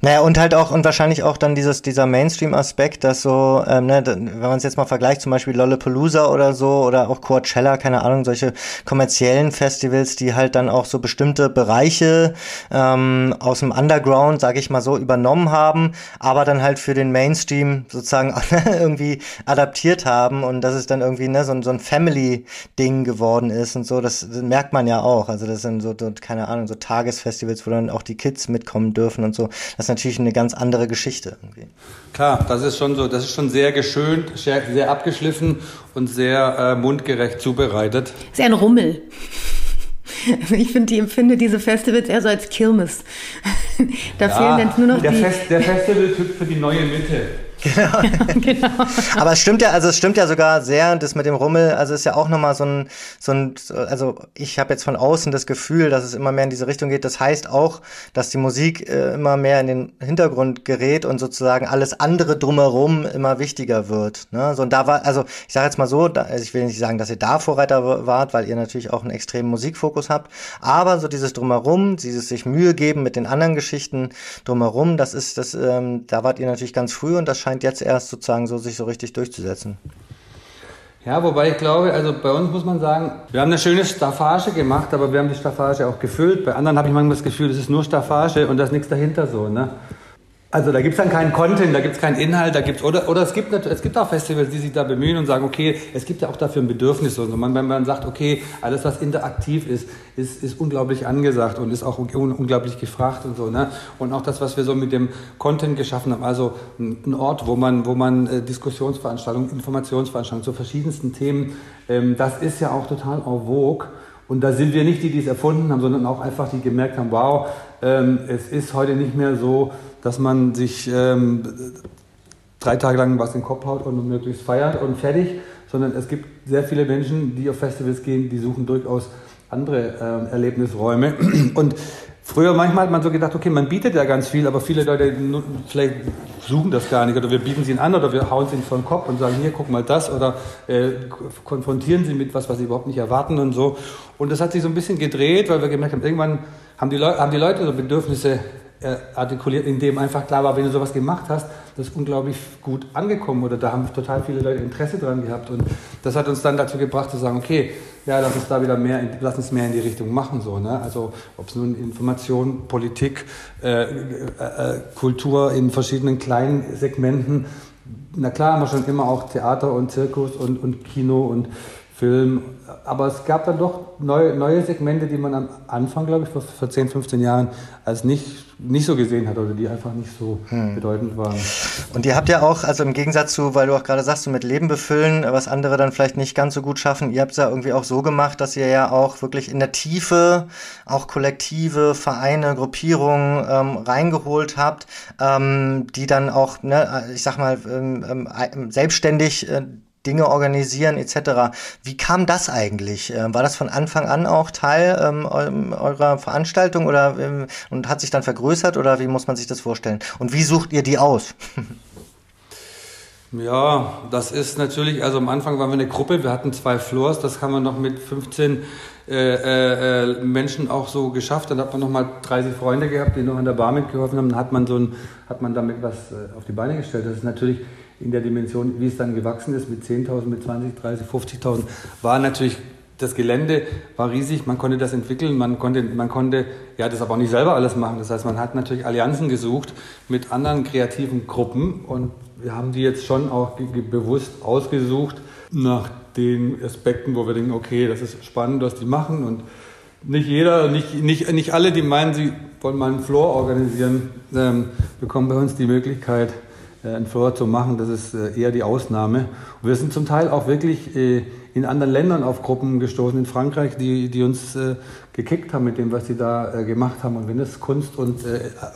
Naja, und halt auch, und wahrscheinlich auch dann dieses, dieser Mainstream-Aspekt, dass so, ähm, ne, wenn man es jetzt mal vergleicht, zum Beispiel Lollapalooza oder so, oder auch Coachella, keine Ahnung, solche kommerziellen Festivals, die halt dann auch so bestimmte Bereiche ähm, aus dem Underground, sage ich mal so, übernommen haben, aber dann halt für den Mainstream sozusagen irgendwie adaptiert haben und dass es dann irgendwie ne, so, so ein Family-Ding geworden ist und so, das, das merkt man ja auch. Also das sind so, so, keine Ahnung, so Tagesfestivals, wo dann auch die Kids mitkommen dürfen und so. Das ist natürlich eine ganz andere Geschichte. Irgendwie. Klar, das ist schon so, das ist schon sehr geschönt, sehr, sehr abgeschliffen und sehr äh, mundgerecht zubereitet. Sehr ein Rummel. Ich finde, ich empfinde diese Festivals eher so als Kirmes. da ja, fehlen dann nur noch der die... Fest, der Festival-Typ für die neue Mitte. Genau. genau. Aber es stimmt ja, also es stimmt ja sogar sehr, das mit dem Rummel, also ist ja auch nochmal so ein, so ein, also ich habe jetzt von außen das Gefühl, dass es immer mehr in diese Richtung geht. Das heißt auch, dass die Musik äh, immer mehr in den Hintergrund gerät und sozusagen alles andere drumherum immer wichtiger wird. Ne? So, und da war, also ich sage jetzt mal so, da, also ich will nicht sagen, dass ihr da Vorreiter wart, weil ihr natürlich auch einen extremen Musikfokus habt, aber so dieses drumherum, dieses sich Mühe geben mit den anderen Geschichten drumherum, das ist, das, ähm, da wart ihr natürlich ganz früh und das scheint jetzt erst sozusagen so sich so richtig durchzusetzen. Ja, wobei ich glaube, also bei uns muss man sagen, wir haben eine schöne Staffage gemacht, aber wir haben die Staffage auch gefüllt. Bei anderen habe ich manchmal das Gefühl, es ist nur Staffage und da ist nichts dahinter so. Ne? Also da gibt es dann keinen Content, da gibt es keinen Inhalt, da gibt's oder oder es gibt es gibt auch Festivals, die sich da bemühen und sagen, okay, es gibt ja auch dafür ein Bedürfnis und so. Man, wenn man sagt, okay, alles was interaktiv ist, ist, ist unglaublich angesagt und ist auch un unglaublich gefragt und so. Ne? Und auch das, was wir so mit dem Content geschaffen haben, also ein Ort, wo man wo man äh, Diskussionsveranstaltungen, Informationsveranstaltungen zu verschiedensten Themen, ähm, das ist ja auch total en vogue. Und da sind wir nicht die, die es erfunden haben, sondern auch einfach die gemerkt haben, wow, ähm, es ist heute nicht mehr so dass man sich ähm, drei Tage lang was in den Kopf haut und möglichst feiert und fertig, sondern es gibt sehr viele Menschen, die auf Festivals gehen, die suchen durchaus andere äh, Erlebnisräume. Und früher manchmal hat man so gedacht, okay, man bietet ja ganz viel, aber viele Leute vielleicht suchen das gar nicht oder wir bieten sie an oder wir hauen sie ihnen vor den Kopf und sagen, hier, guck mal das oder äh, konfrontieren sie mit was, was sie überhaupt nicht erwarten und so. Und das hat sich so ein bisschen gedreht, weil wir gemerkt haben, irgendwann haben die, Leu haben die Leute so Bedürfnisse artikuliert, in dem einfach klar war, wenn du sowas gemacht hast, das ist unglaublich gut angekommen oder da haben total viele Leute Interesse dran gehabt und das hat uns dann dazu gebracht zu sagen, okay, ja, lass uns da wieder mehr, lass uns mehr in die Richtung machen, so, ne? Also ob es nun Information, Politik, äh, äh, äh, Kultur in verschiedenen kleinen Segmenten, na klar haben wir schon immer auch Theater und Zirkus und, und Kino und Film. Aber es gab dann doch neue, neue Segmente, die man am Anfang, glaube ich, vor, vor 10, 15 Jahren als nicht, nicht so gesehen hat oder die einfach nicht so hm. bedeutend waren. Und ihr habt ja auch, also im Gegensatz zu, weil du auch gerade sagst, so mit Leben befüllen, was andere dann vielleicht nicht ganz so gut schaffen, ihr habt es ja irgendwie auch so gemacht, dass ihr ja auch wirklich in der Tiefe auch kollektive Vereine, Gruppierungen ähm, reingeholt habt, ähm, die dann auch, ne, ich sag mal, ähm, ähm selbstständig äh, Dinge organisieren etc. Wie kam das eigentlich? Ähm, war das von Anfang an auch Teil ähm, eurer Veranstaltung oder ähm, und hat sich dann vergrößert oder wie muss man sich das vorstellen? Und wie sucht ihr die aus? Ja, das ist natürlich, also am Anfang waren wir eine Gruppe, wir hatten zwei Floors, das haben wir noch mit 15 äh, äh, Menschen auch so geschafft. Dann hat man nochmal 30 Freunde gehabt, die noch an der Bar mitgeholfen haben. Dann hat man so ein, hat man damit was äh, auf die Beine gestellt. Das ist natürlich in der Dimension, wie es dann gewachsen ist, mit 10.000, mit 20, 30, 50.000, war natürlich das Gelände war riesig, man konnte das entwickeln, man konnte, man konnte ja das aber auch nicht selber alles machen. Das heißt, man hat natürlich Allianzen gesucht mit anderen kreativen Gruppen und wir haben die jetzt schon auch bewusst ausgesucht nach den Aspekten, wo wir denken, okay, das ist spannend, was die machen und nicht jeder, nicht, nicht, nicht alle, die meinen, sie wollen mal einen Floor organisieren, ähm, bekommen bei uns die Möglichkeit, ein Floor zu machen. Das ist äh, eher die Ausnahme. Wir sind zum Teil auch wirklich äh, in anderen Ländern auf Gruppen gestoßen, in Frankreich, die, die uns gekickt haben mit dem, was sie da gemacht haben. Und wenn es Kunst und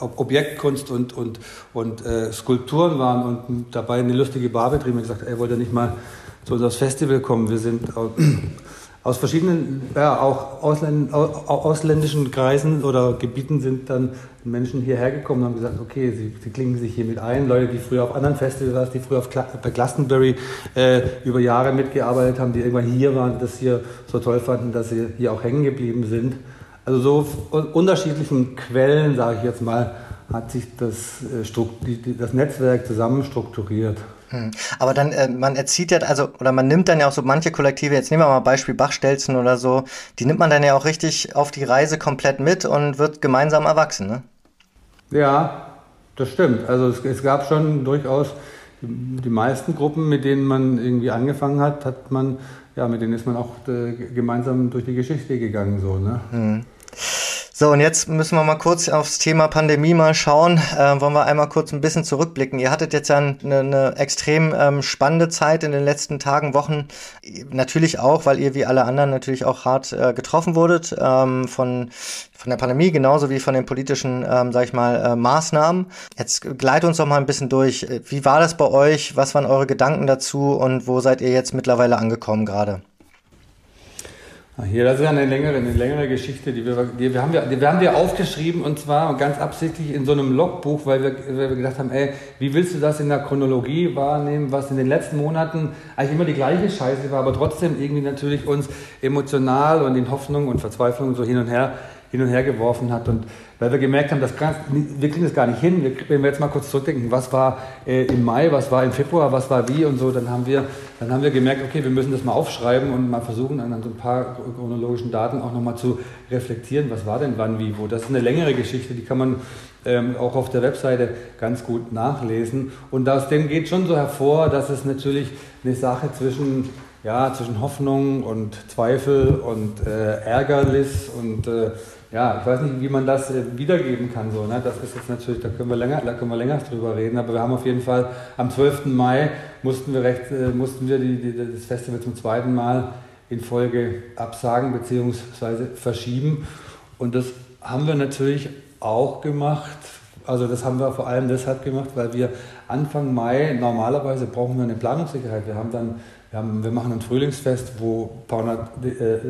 Objektkunst und, und, und Skulpturen waren und dabei eine lustige Bar betrieben, gesagt, er wollte nicht mal zu unserem Festival kommen. Wir sind aus verschiedenen, ja, auch Ausländ ausländischen Kreisen oder Gebieten sind dann Menschen hierher gekommen und haben gesagt, okay, sie, sie klingen sich hier mit ein. Leute, die früher auf anderen Festivals, die früher auf Cla bei Glastonbury äh, über Jahre mitgearbeitet haben, die irgendwann hier waren, das hier so toll fanden, dass sie hier auch hängen geblieben sind. Also so unterschiedlichen Quellen, sage ich jetzt mal, hat sich das, äh, das Netzwerk zusammen strukturiert. Hm. Aber dann, äh, man erzieht ja, also, oder man nimmt dann ja auch so manche Kollektive, jetzt nehmen wir mal Beispiel Bachstelzen oder so, die nimmt man dann ja auch richtig auf die Reise komplett mit und wird gemeinsam erwachsen, ne? Ja, das stimmt. Also es, es gab schon durchaus die, meisten Gruppen, mit denen man irgendwie angefangen hat, hat man, ja, mit denen ist man auch äh, gemeinsam durch die Geschichte gegangen, so, ne? Hm. So, und jetzt müssen wir mal kurz aufs Thema Pandemie mal schauen. Äh, wollen wir einmal kurz ein bisschen zurückblicken. Ihr hattet jetzt ja eine, eine extrem ähm, spannende Zeit in den letzten Tagen, Wochen. Natürlich auch, weil ihr wie alle anderen natürlich auch hart äh, getroffen wurdet ähm, von, von der Pandemie, genauso wie von den politischen, ähm, sag ich mal, äh, Maßnahmen. Jetzt gleit uns doch mal ein bisschen durch. Wie war das bei euch? Was waren eure Gedanken dazu und wo seid ihr jetzt mittlerweile angekommen gerade? Hier, das ist ja eine längere, eine längere Geschichte, die wir, die wir, haben wir, die, wir haben wir aufgeschrieben und zwar ganz absichtlich in so einem Logbuch, weil wir, weil wir gedacht haben, ey, wie willst du das in der Chronologie wahrnehmen, was in den letzten Monaten eigentlich immer die gleiche Scheiße war, aber trotzdem irgendwie natürlich uns emotional und in Hoffnung und Verzweiflung so hin und her hin und her geworfen hat. Und weil wir gemerkt haben, das kann, wir kriegen das gar nicht hin. Wenn wir jetzt mal kurz zurückdenken, was war äh, im Mai, was war im Februar, was war wie und so, dann haben wir, dann haben wir gemerkt, okay, wir müssen das mal aufschreiben und mal versuchen, an so ein paar chronologischen Daten auch nochmal zu reflektieren, was war denn wann, wie, wo. Das ist eine längere Geschichte, die kann man ähm, auch auf der Webseite ganz gut nachlesen. Und aus dem geht schon so hervor, dass es natürlich eine Sache zwischen ja, zwischen Hoffnung und Zweifel und äh, Ärgernis und äh, ja, ich weiß nicht, wie man das äh, wiedergeben kann. So, ne? Das ist jetzt natürlich, da können, wir länger, da können wir länger drüber reden, aber wir haben auf jeden Fall am 12. Mai mussten wir, recht, äh, mussten wir die, die, das Festival zum zweiten Mal in Folge absagen bzw. verschieben. Und das haben wir natürlich auch gemacht. Also das haben wir vor allem deshalb gemacht, weil wir Anfang Mai normalerweise brauchen wir eine Planungssicherheit. Wir haben dann wir, haben, wir machen ein Frühlingsfest, wo ein paar hundert äh, äh,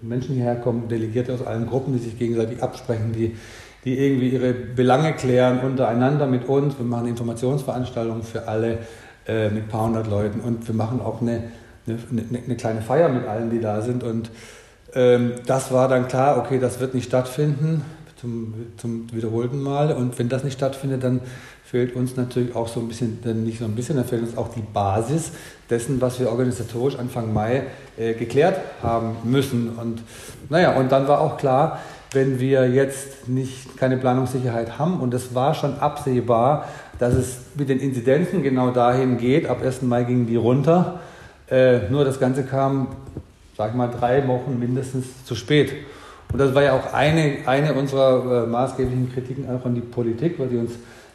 Menschen hierher kommen, Delegierte aus allen Gruppen, die sich gegenseitig absprechen, die, die irgendwie ihre Belange klären untereinander mit uns. Wir machen Informationsveranstaltungen für alle äh, mit ein paar hundert Leuten und wir machen auch eine, eine, eine kleine Feier mit allen, die da sind. Und ähm, das war dann klar, okay, das wird nicht stattfinden zum, zum wiederholten Mal. Und wenn das nicht stattfindet, dann fehlt uns natürlich auch so ein bisschen, nicht so ein bisschen, dann fehlt uns auch die Basis dessen, was wir organisatorisch Anfang Mai äh, geklärt haben müssen. Und naja, und dann war auch klar, wenn wir jetzt nicht keine Planungssicherheit haben, und es war schon absehbar, dass es mit den Inzidenzen genau dahin geht, ab 1. Mai gingen die runter, äh, nur das Ganze kam, sag ich mal, drei Wochen mindestens zu spät. Und das war ja auch eine, eine unserer äh, maßgeblichen Kritiken auch an die Politik, weil die uns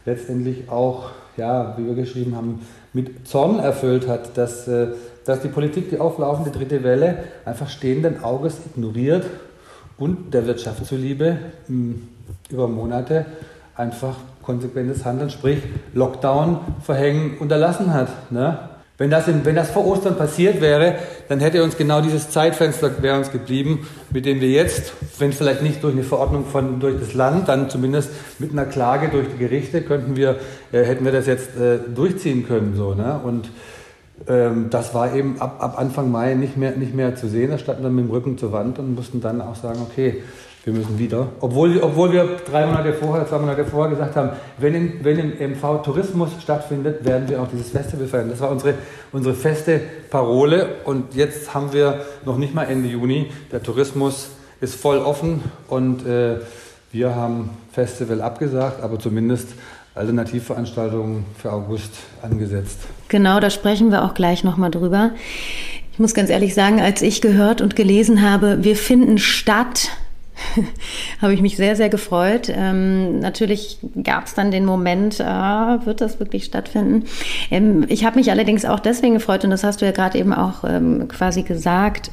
letztendlich auch, ja, wie wir geschrieben haben, mit Zorn erfüllt hat, dass, äh, dass die Politik die auflaufende dritte Welle einfach stehenden Auges ignoriert und der Wirtschaft zuliebe hm, über Monate einfach konsequentes Handeln, sprich Lockdown verhängen unterlassen hat. Ne? Wenn das, in, wenn das vor Ostern passiert wäre, dann hätte uns genau dieses Zeitfenster wäre uns geblieben, mit dem wir jetzt, wenn vielleicht nicht durch eine Verordnung von, durch das Land, dann zumindest mit einer Klage durch die Gerichte, könnten wir, äh, hätten wir das jetzt äh, durchziehen können. So, ne? Und ähm, das war eben ab, ab Anfang Mai nicht mehr, nicht mehr zu sehen. Da standen wir mit dem Rücken zur Wand und mussten dann auch sagen, okay, wir müssen wieder. Obwohl, obwohl wir drei Monate vorher, zwei Monate vorher gesagt haben, wenn, in, wenn im MV Tourismus stattfindet, werden wir auch dieses Festival feiern. Das war unsere, unsere feste Parole. Und jetzt haben wir noch nicht mal Ende Juni. Der Tourismus ist voll offen und äh, wir haben Festival abgesagt, aber zumindest Alternativveranstaltungen für August angesetzt. Genau, da sprechen wir auch gleich nochmal drüber. Ich muss ganz ehrlich sagen, als ich gehört und gelesen habe, wir finden statt, habe ich mich sehr, sehr gefreut. Ähm, natürlich gab es dann den Moment, ah, wird das wirklich stattfinden? Ähm, ich habe mich allerdings auch deswegen gefreut, und das hast du ja gerade eben auch ähm, quasi gesagt,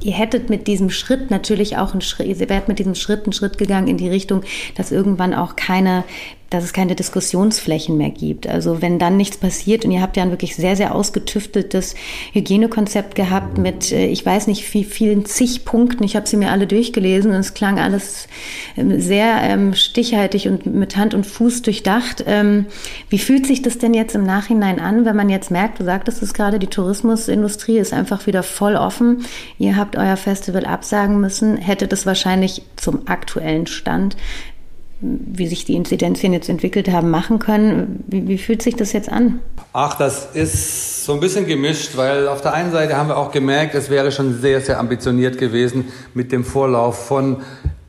ihr hättet mit diesem Schritt natürlich auch einen Schritt, ihr wärt mit diesem Schritt einen Schritt gegangen in die Richtung, dass irgendwann auch keine dass es keine Diskussionsflächen mehr gibt. Also wenn dann nichts passiert und ihr habt ja ein wirklich sehr, sehr ausgetüfteltes Hygienekonzept gehabt mit, äh, ich weiß nicht wie vielen zig Punkten, ich habe sie mir alle durchgelesen und es klang alles ähm, sehr ähm, stichhaltig und mit Hand und Fuß durchdacht. Ähm, wie fühlt sich das denn jetzt im Nachhinein an, wenn man jetzt merkt, du sagtest es gerade, die Tourismusindustrie ist einfach wieder voll offen, ihr habt euer Festival absagen müssen, hättet es wahrscheinlich zum aktuellen Stand wie sich die Inzidenzien jetzt entwickelt haben, machen können. Wie, wie, fühlt sich das jetzt an? Ach, das ist so ein bisschen gemischt, weil auf der einen Seite haben wir auch gemerkt, es wäre schon sehr, sehr ambitioniert gewesen mit dem Vorlauf von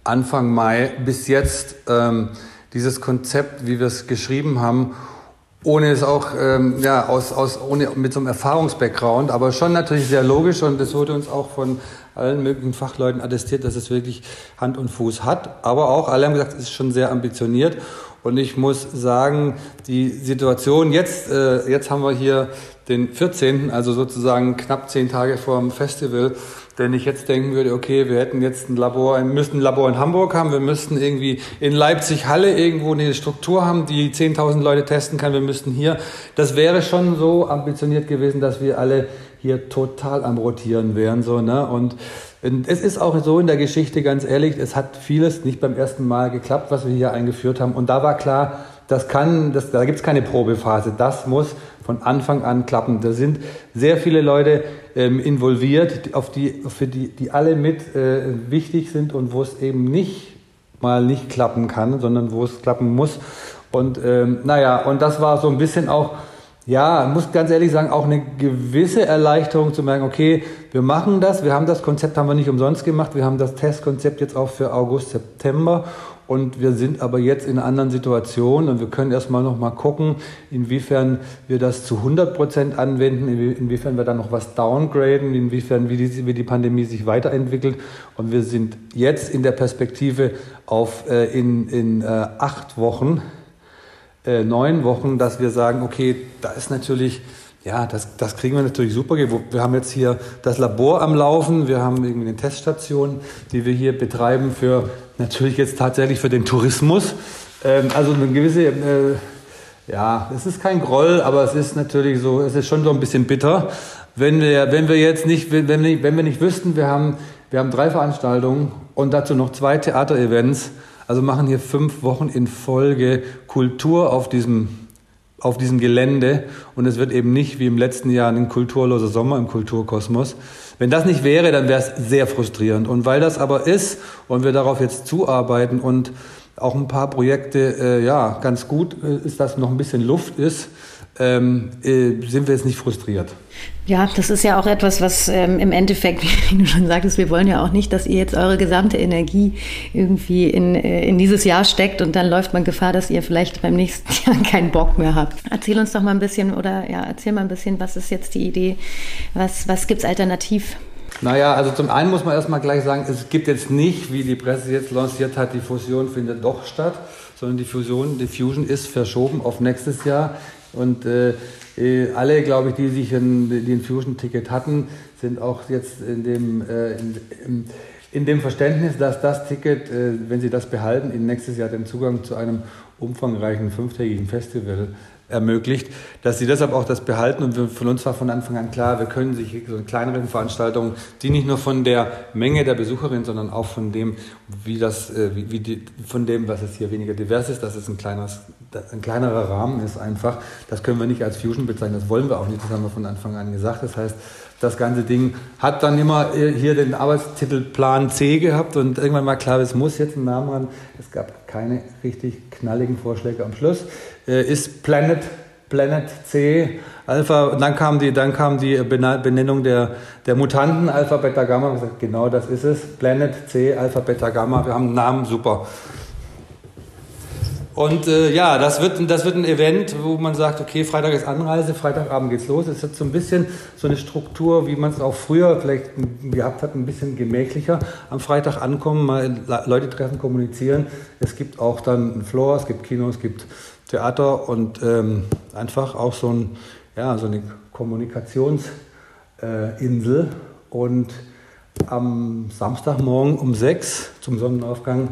Anfang Mai bis jetzt ähm, dieses Konzept, wie wir es geschrieben haben. ohne es auch ähm, ja, aus, aus, ohne, mit so einem Erfahrungsbackground, aber schon natürlich sehr logisch und das wurde uns auch von allen möglichen Fachleuten attestiert, dass es wirklich Hand und Fuß hat. Aber auch alle haben gesagt, es ist schon sehr ambitioniert. Und ich muss sagen, die Situation jetzt, äh, jetzt haben wir hier den 14., also sozusagen knapp zehn Tage vor dem Festival, wenn ich jetzt denken würde, okay, wir hätten jetzt ein Labor, müssten ein Labor in Hamburg haben, wir müssten irgendwie in Leipzig Halle irgendwo eine Struktur haben, die 10.000 Leute testen kann, wir müssten hier, das wäre schon so ambitioniert gewesen, dass wir alle hier total am Rotieren wären, so, ne, und es ist auch so in der Geschichte, ganz ehrlich, es hat vieles nicht beim ersten Mal geklappt, was wir hier eingeführt haben. Und da war klar, das kann, das, da gibt es keine Probephase. Das muss von Anfang an klappen. Da sind sehr viele Leute ähm, involviert, auf die, für die, die alle mit äh, wichtig sind und wo es eben nicht mal nicht klappen kann, sondern wo es klappen muss. Und ähm, naja, und das war so ein bisschen auch, ja, muss ganz ehrlich sagen, auch eine gewisse Erleichterung zu merken, okay, wir machen das, wir haben das Konzept, haben wir nicht umsonst gemacht, wir haben das Testkonzept jetzt auch für August, September und wir sind aber jetzt in einer anderen Situation und wir können erstmal noch mal gucken, inwiefern wir das zu 100 Prozent anwenden, inwiefern wir da noch was downgraden, inwiefern wie die, wie die Pandemie sich weiterentwickelt. Und wir sind jetzt in der Perspektive auf äh, in, in äh, acht Wochen, äh, neun Wochen, dass wir sagen, okay, da ist natürlich ja, das, das kriegen wir natürlich super. Wir haben jetzt hier das Labor am Laufen, wir haben irgendwie eine Teststation, die wir hier betreiben für natürlich jetzt tatsächlich für den Tourismus. Ähm, also eine gewisse, äh, ja, es ist kein Groll, aber es ist natürlich so, es ist schon so ein bisschen bitter, wenn wir, wenn wir jetzt nicht, wenn wir, wenn wir nicht wüssten, wir haben, wir haben drei Veranstaltungen und dazu noch zwei Theaterevents, also machen hier fünf Wochen in Folge Kultur auf diesem auf diesem Gelände und es wird eben nicht wie im letzten Jahr ein kulturloser Sommer im Kulturkosmos. Wenn das nicht wäre, dann wäre es sehr frustrierend. Und weil das aber ist und wir darauf jetzt zuarbeiten und auch ein paar Projekte, äh, ja, ganz gut äh, ist, dass noch ein bisschen Luft ist, ähm, äh, sind wir jetzt nicht frustriert. Ja, das ist ja auch etwas, was ähm, im Endeffekt, wie du schon sagtest, wir wollen ja auch nicht, dass ihr jetzt eure gesamte Energie irgendwie in, äh, in dieses Jahr steckt und dann läuft man Gefahr, dass ihr vielleicht beim nächsten Jahr keinen Bock mehr habt. Erzähl uns doch mal ein bisschen oder ja, erzähl mal ein bisschen, was ist jetzt die Idee, was, was gibt es alternativ? Naja, also zum einen muss man erstmal gleich sagen, es gibt jetzt nicht, wie die Presse jetzt lanciert hat, die Fusion findet doch statt, sondern die Fusion, die Fusion ist verschoben auf nächstes Jahr. Und äh, äh, alle, glaube ich, die sich ein, die ein Fusion-Ticket hatten, sind auch jetzt in dem, äh, in, in, dem Verständnis, dass das Ticket, äh, wenn sie das behalten, in nächstes Jahr den Zugang zu einem umfangreichen fünftägigen Festival ermöglicht, dass sie deshalb auch das behalten. Und von uns war von Anfang an klar, wir können sich so in kleineren Veranstaltungen, die nicht nur von der Menge der Besucherinnen, sondern auch von dem, wie das, äh, wie, wie die, von dem, was es hier weniger divers ist, dass es ein, kleines, ein kleinerer Rahmen ist einfach. Das können wir nicht als Fusion bezeichnen, das wollen wir auch nicht, das haben wir von Anfang an gesagt. Das heißt, das ganze Ding hat dann immer äh, hier den Arbeitstitel Plan C gehabt und irgendwann mal klar, es muss jetzt einen Namen haben. Es gab keine richtig knalligen Vorschläge am Schluss. Äh, ist Planet, Planet C, Alpha, und dann kam die, dann kam die Benennung der, der Mutanten, Alpha, Beta, Gamma. Ich gesagt, genau das ist es. Planet C, Alpha, Beta, Gamma. Wir haben einen Namen, super. Und äh, ja, das wird, das wird ein Event, wo man sagt, okay, Freitag ist Anreise, Freitagabend geht's los. Es hat so ein bisschen so eine Struktur, wie man es auch früher vielleicht gehabt hat, ein bisschen gemächlicher. Am Freitag ankommen, mal Leute treffen, kommunizieren. Es gibt auch dann einen Floor, es gibt Kino, es gibt Theater und ähm, einfach auch so, ein, ja, so eine Kommunikationsinsel. Äh, und am Samstagmorgen um sechs zum Sonnenaufgang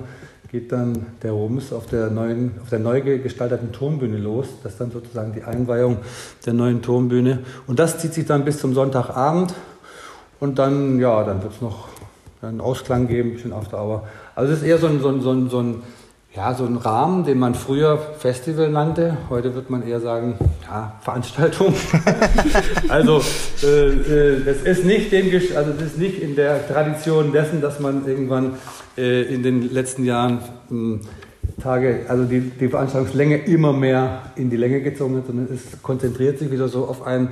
geht dann der Rums auf der, neuen, auf der neu gestalteten Turmbühne los. Das ist dann sozusagen die Einweihung der neuen Turmbühne. Und das zieht sich dann bis zum Sonntagabend. Und dann, ja, dann wird es noch einen Ausklang geben, ein bisschen After Hour. Also es ist eher so ein, so ein, so ein, so ein ja, so ein Rahmen, den man früher Festival nannte. Heute wird man eher sagen, ja, Veranstaltung. also äh, äh, das ist nicht dem, also das ist nicht in der Tradition dessen, dass man irgendwann in den letzten Jahren mh, Tage, also die, die Veranstaltungslänge immer mehr in die Länge gezogen hat, sondern es konzentriert sich wieder so auf ein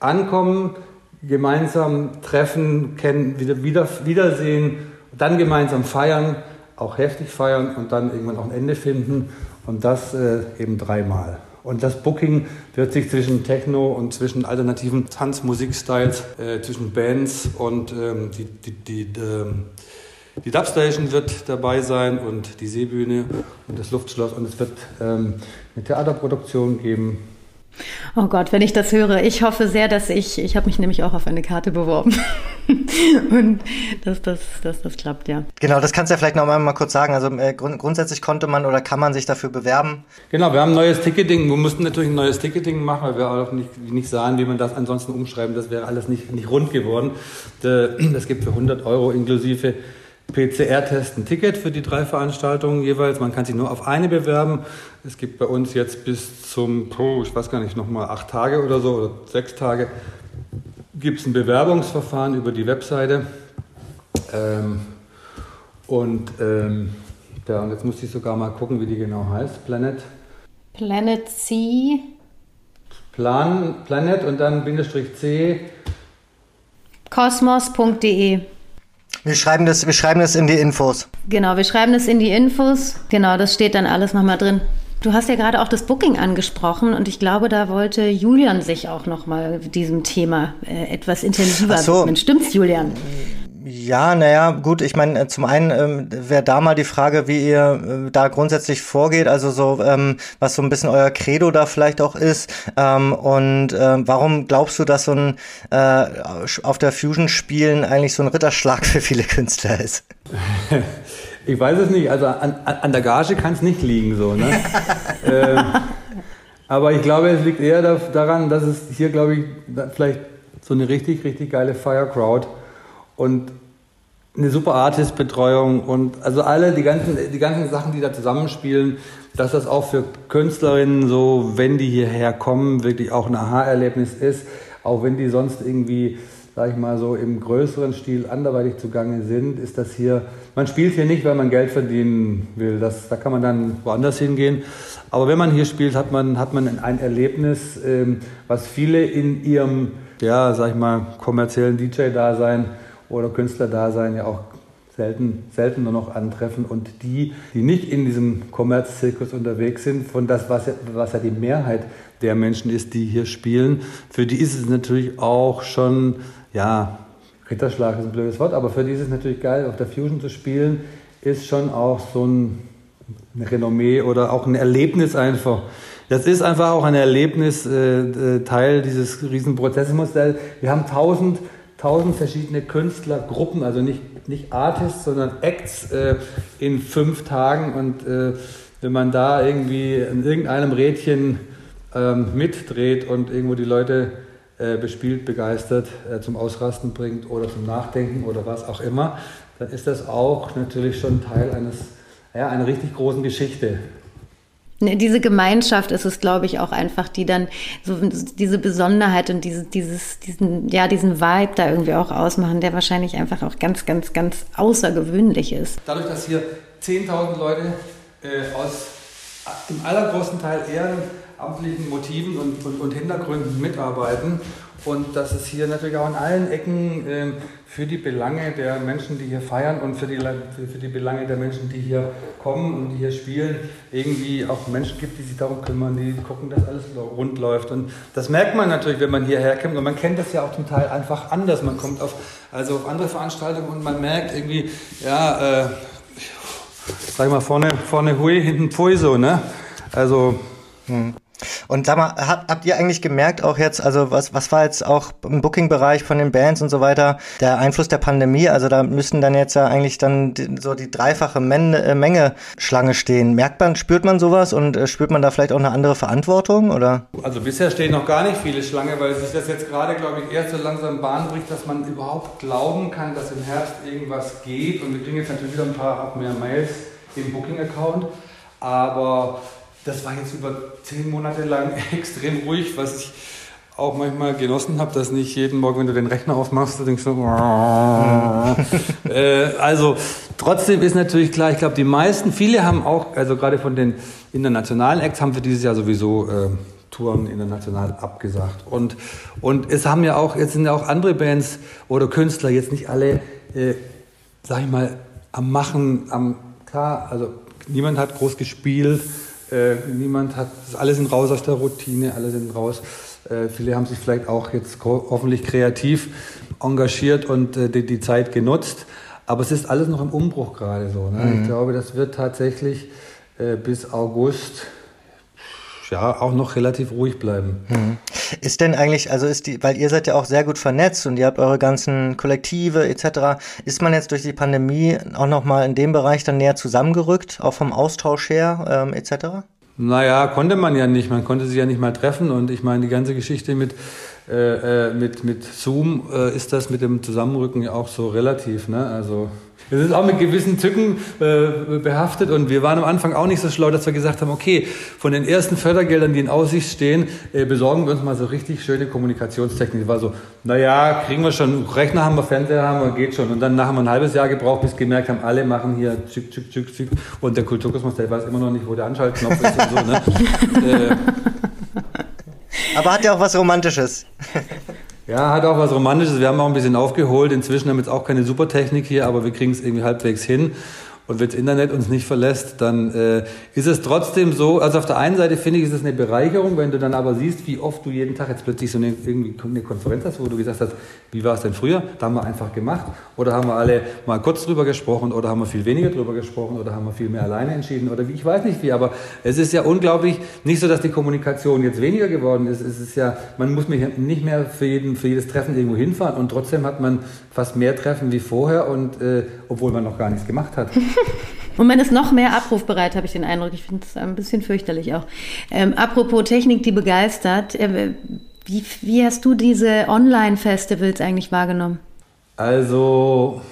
Ankommen, gemeinsam treffen, kennen, wieder, wieder, wiedersehen, dann gemeinsam feiern auch heftig feiern und dann irgendwann auch ein Ende finden und das äh, eben dreimal. Und das Booking wird sich zwischen Techno und zwischen alternativen Tanzmusikstyles, äh, zwischen Bands und ähm, die, die, die, die, ähm, die Dubstation wird dabei sein und die Seebühne und das Luftschloss und es wird ähm, eine Theaterproduktion geben Oh Gott, wenn ich das höre, ich hoffe sehr, dass ich, ich habe mich nämlich auch auf eine Karte beworben und dass das, dass das klappt, ja. Genau, das kannst du ja vielleicht noch mal kurz sagen. Also äh, grund grundsätzlich konnte man oder kann man sich dafür bewerben? Genau, wir haben ein neues Ticketing. Wir mussten natürlich ein neues Ticketing machen, weil wir auch nicht, nicht sahen, wie man das ansonsten umschreiben. Das wäre alles nicht, nicht rund geworden. Das gibt für 100 Euro inklusive PCR-Test ein Ticket für die drei Veranstaltungen jeweils. Man kann sich nur auf eine bewerben. Es gibt bei uns jetzt bis zum, oh, ich weiß gar nicht, nochmal acht Tage oder so oder sechs Tage, gibt es ein Bewerbungsverfahren über die Webseite. Ähm, und, ähm, ja, und jetzt muss ich sogar mal gucken, wie die genau heißt. Planet. Planet C. Plan, Planet und dann Bindestrich C. Kosmos.de. Wir schreiben, das, wir schreiben das in die Infos. Genau, wir schreiben das in die Infos. Genau, das steht dann alles nochmal drin. Du hast ja gerade auch das Booking angesprochen und ich glaube, da wollte Julian sich auch nochmal diesem Thema äh, etwas intensiver Ach so. widmen. Stimmt's, Julian? Ja, naja, gut, ich meine, äh, zum einen ähm, wäre da mal die Frage, wie ihr äh, da grundsätzlich vorgeht, also so, ähm, was so ein bisschen euer Credo da vielleicht auch ist. Ähm, und äh, warum glaubst du, dass so ein äh, auf der Fusion-Spielen eigentlich so ein Ritterschlag für viele Künstler ist? Ich weiß es nicht, also an, an der Gage kann es nicht liegen, so, ne? ähm, aber ich glaube, es liegt eher da, daran, dass es hier, glaube ich, vielleicht so eine richtig, richtig geile Fire Crowd und eine super Artist-Betreuung und also alle die ganzen, die ganzen Sachen, die da zusammenspielen, dass das auch für Künstlerinnen so, wenn die hierher kommen, wirklich auch ein Aha-Erlebnis ist, auch wenn die sonst irgendwie, sag ich mal so, im größeren Stil anderweitig zugange sind, ist das hier, man spielt hier nicht, weil man Geld verdienen will, das, da kann man dann woanders hingehen, aber wenn man hier spielt, hat man, hat man ein Erlebnis, ähm, was viele in ihrem, ja, sag ich mal, kommerziellen DJ-Dasein oder Künstlerdasein ja auch selten, selten nur noch antreffen. Und die, die nicht in diesem Kommerzzirkus unterwegs sind, von das, was ja, was ja die Mehrheit der Menschen ist, die hier spielen, für die ist es natürlich auch schon, ja, Ritterschlag ist ein blödes Wort, aber für die ist es natürlich geil, auf der Fusion zu spielen, ist schon auch so ein, Renommee oder auch ein Erlebnis einfach. Das ist einfach auch ein Erlebnis, äh, äh Teil dieses Riesenprozesses. Wir haben tausend tausend verschiedene Künstlergruppen, also nicht, nicht Artists, sondern Acts äh, in fünf Tagen. Und äh, wenn man da irgendwie in irgendeinem Rädchen ähm, mitdreht und irgendwo die Leute äh, bespielt, begeistert, äh, zum Ausrasten bringt oder zum Nachdenken oder was auch immer, dann ist das auch natürlich schon Teil eines, ja, einer richtig großen Geschichte. Ne, diese Gemeinschaft ist es, glaube ich, auch einfach, die dann so diese Besonderheit und diese, dieses, diesen, ja, diesen Vibe da irgendwie auch ausmachen, der wahrscheinlich einfach auch ganz, ganz, ganz außergewöhnlich ist. Dadurch, dass hier 10.000 Leute äh, aus im allergrößten Teil ehrenamtlichen Motiven und, und, und Hintergründen mitarbeiten und dass es hier natürlich auch in allen Ecken äh, für die Belange der Menschen, die hier feiern und für die, für, für die Belange der Menschen, die hier kommen und die hier spielen, irgendwie auch Menschen gibt, die sich darum kümmern, die gucken, dass alles rund läuft. Und das merkt man natürlich, wenn man hierher kommt. Und man kennt das ja auch zum Teil einfach anders. Man kommt auf, also auf andere Veranstaltungen und man merkt irgendwie, ja, äh, sag ich mal, vorne, vorne hui, hinten pfui so, ne? Also. Hm. Und sag mal, habt, habt ihr eigentlich gemerkt auch jetzt, also was, was war jetzt auch im Booking-Bereich von den Bands und so weiter, der Einfluss der Pandemie? Also da müssten dann jetzt ja eigentlich dann so die dreifache Men äh, Menge Schlange stehen. Merkt man, spürt man sowas und äh, spürt man da vielleicht auch eine andere Verantwortung oder? Also bisher stehen noch gar nicht viele Schlange, weil sich das jetzt gerade, glaube ich, erst so langsam Bahn bricht, dass man überhaupt glauben kann, dass im Herbst irgendwas geht. Und wir kriegen jetzt natürlich wieder ein paar mehr Mails im Booking-Account. Aber das war jetzt über zehn Monate lang extrem ruhig, was ich auch manchmal genossen habe, dass nicht jeden Morgen, wenn du den Rechner aufmachst, du denkst so, äh, also trotzdem ist natürlich klar, ich glaube, die meisten, viele haben auch, also gerade von den internationalen Acts haben wir dieses Jahr sowieso äh, Touren international abgesagt. Und, und es haben ja auch, jetzt sind ja auch andere Bands oder Künstler, jetzt nicht alle, äh, sag ich mal, am Machen, am, klar, also niemand hat groß gespielt, Äh, niemand hat, alle sind raus aus der Routine, alle sind raus. Äh, viele haben sich vielleicht auch jetzt hoffentlich kreativ engagiert und äh, die, die, Zeit genutzt. Aber es ist alles noch im Umbruch gerade so. Ne? Mhm. Ich glaube, das wird tatsächlich äh, bis August ja auch noch relativ ruhig bleiben. Mhm. Ist denn eigentlich, also ist die, weil ihr seid ja auch sehr gut vernetzt und ihr habt eure ganzen Kollektive etc. Ist man jetzt durch die Pandemie auch noch mal in dem Bereich dann näher zusammengerückt, auch vom Austausch her ähm, etc.? Naja, konnte man ja nicht. Man konnte sich ja nicht mal treffen. Und ich meine, die ganze Geschichte mit, äh, äh mit, mit Zoom äh, ist das mit dem Zusammenrücken ja auch so relativ. Ne? Also das ist auch mit gewissen Tücken äh, behaftet und wir waren am Anfang auch nicht so schlau, dass wir gesagt haben, okay, von den ersten Fördergeldern, die in Aussicht stehen, äh, besorgen wir uns mal so richtig schöne Kommunikationstechnik. Das war so, naja, kriegen wir schon, Rechner haben wir, Fernseher haben wir, geht schon. Und dann haben wir ein halbes Jahr gebraucht, bis gemerkt haben, alle machen hier tschick, tschick, tschick, tschick. Und der Kulturkosmos, der weiß immer noch nicht, wo der Anschaltknopf ist und so. Ne? äh, aber hat ja auch was Romantisches. Ja, hat auch was Romantisches. Wir haben auch ein bisschen aufgeholt. Inzwischen haben wir jetzt auch keine Supertechnik hier, aber wir kriegen es irgendwie halbwegs hin und wenn das Internet uns nicht verlässt, dann äh, ist es trotzdem so, also auf der einen Seite finde ich, ist es eine Bereicherung, wenn du dann aber siehst, wie oft du jeden Tag jetzt plötzlich so eine, irgendwie eine Konferenz hast, wo du gesagt hast, wie war es denn früher? Da haben wir einfach gemacht oder haben wir alle mal kurz drüber gesprochen oder haben wir viel weniger drüber gesprochen oder haben wir viel mehr alleine entschieden oder wie, ich weiß nicht wie, aber es ist ja unglaublich, nicht so, dass die Kommunikation jetzt weniger geworden ist, es ist ja, man muss nicht mehr für, jeden, für jedes Treffen irgendwo hinfahren und trotzdem hat man fast mehr Treffen wie vorher und äh, obwohl man noch gar nichts gemacht hat. Und man ist noch mehr abrufbereit, habe ich den Eindruck. Ich finde es ein bisschen fürchterlich auch. Ähm, apropos Technik, die begeistert. Äh, wie, wie hast du diese Online-Festivals eigentlich wahrgenommen? Also,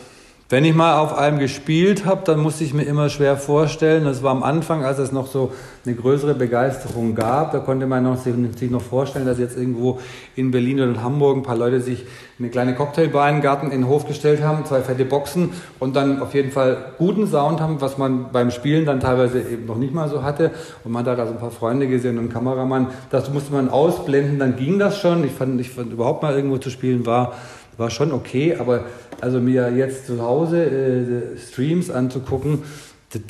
wenn ich mal auf einem gespielt habe, dann musste ich mir immer schwer vorstellen, das war am Anfang, als es noch so eine größere Begeisterung gab, da konnte man noch, sich, noch vorstellen, dass jetzt irgendwo in Berlin oder in Hamburg ein paar Leute sich eine kleine Cocktailbar in den Garten in den Hof gestellt haben, zwei fette Boxen und dann auf jeden Fall guten Sound haben, was man beim Spielen dann teilweise eben noch nicht mal so hatte. Und man hat da so ein paar Freunde gesehen und einen Kameramann. Das musste man ausblenden, dann ging das schon. Ich fand, ich fand überhaupt mal irgendwo zu spielen war, war schon okay, aber also mir jetzt zu Hause äh, Streams anzugucken, das,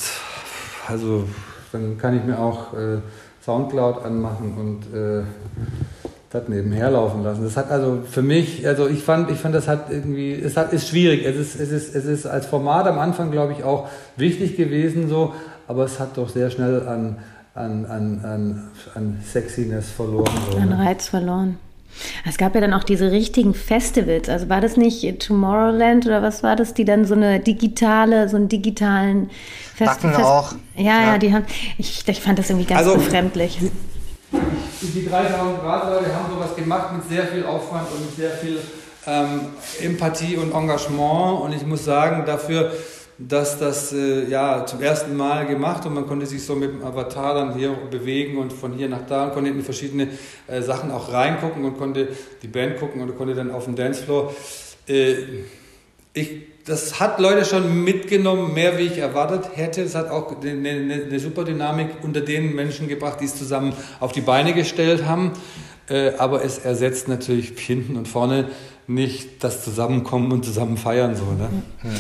also dann kann ich mir auch äh, Soundcloud anmachen und äh, das nebenher laufen lassen. Das hat also für mich, also ich fand, ich fand, das hat irgendwie, es hat, ist schwierig. Es ist, es ist, es ist als Format am Anfang, glaube ich, auch wichtig gewesen so, aber es hat doch sehr schnell an, an, an, an, an Sexiness verloren. So, an ne? Reiz verloren. Es gab ja dann auch diese richtigen Festivals. Also war das nicht Tomorrowland oder was war das, die dann so eine digitale, so einen digitalen Festival. Backen auch. Ja, ja, ja, die haben. Ich, ich fand das irgendwie ganz also, befremdlich. Die 3000 Grad Leute haben sowas gemacht mit sehr viel Aufwand und mit sehr viel ähm, Empathie und Engagement. Und ich muss sagen, dafür dass das äh, ja zum ersten Mal gemacht und man konnte sich so mit dem Avatar dann hier bewegen und von hier nach da und konnte in verschiedene äh, Sachen auch reingucken und konnte die Band gucken und konnte dann auf dem Dancefloor. Äh, ich, das hat Leute schon mitgenommen, mehr wie ich erwartet hätte. Es hat auch eine, eine, eine super Dynamik unter den Menschen gebracht, die es zusammen auf die Beine gestellt haben. Äh, aber es ersetzt natürlich hinten und vorne nicht das Zusammenkommen und zusammen feiern so. Ne? Mhm.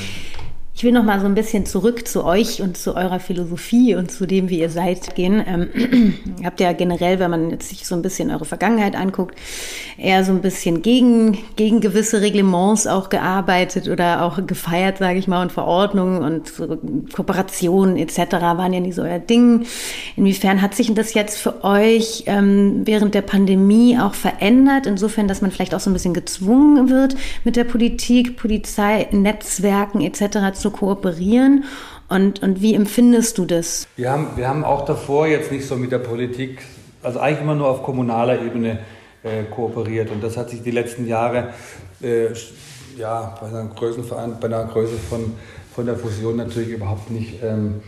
Ich will noch mal so ein bisschen zurück zu euch und zu eurer Philosophie und zu dem, wie ihr seid, gehen. Ähm, ihr habt ja generell, wenn man jetzt sich so ein bisschen eure Vergangenheit anguckt, eher so ein bisschen gegen, gegen gewisse Reglements auch gearbeitet oder auch gefeiert, sage ich mal, und Verordnungen und so Kooperationen etc. waren ja nicht so euer Ding. Inwiefern hat sich das jetzt für euch ähm, während der Pandemie auch verändert? Insofern, dass man vielleicht auch so ein bisschen gezwungen wird, mit der Politik, Polizei, Netzwerken etc. zu zu kooperieren. Und, und wie empfindest du das? Wir haben, wir haben auch davor jetzt nicht so mit der Politik, also eigentlich immer nur auf kommunaler Ebene äh, kooperiert. Und das hat sich die letzten Jahre äh, ja, bei, einer Größenverein, bei einer Größe von, von der Fusion natürlich überhaupt nicht ähm,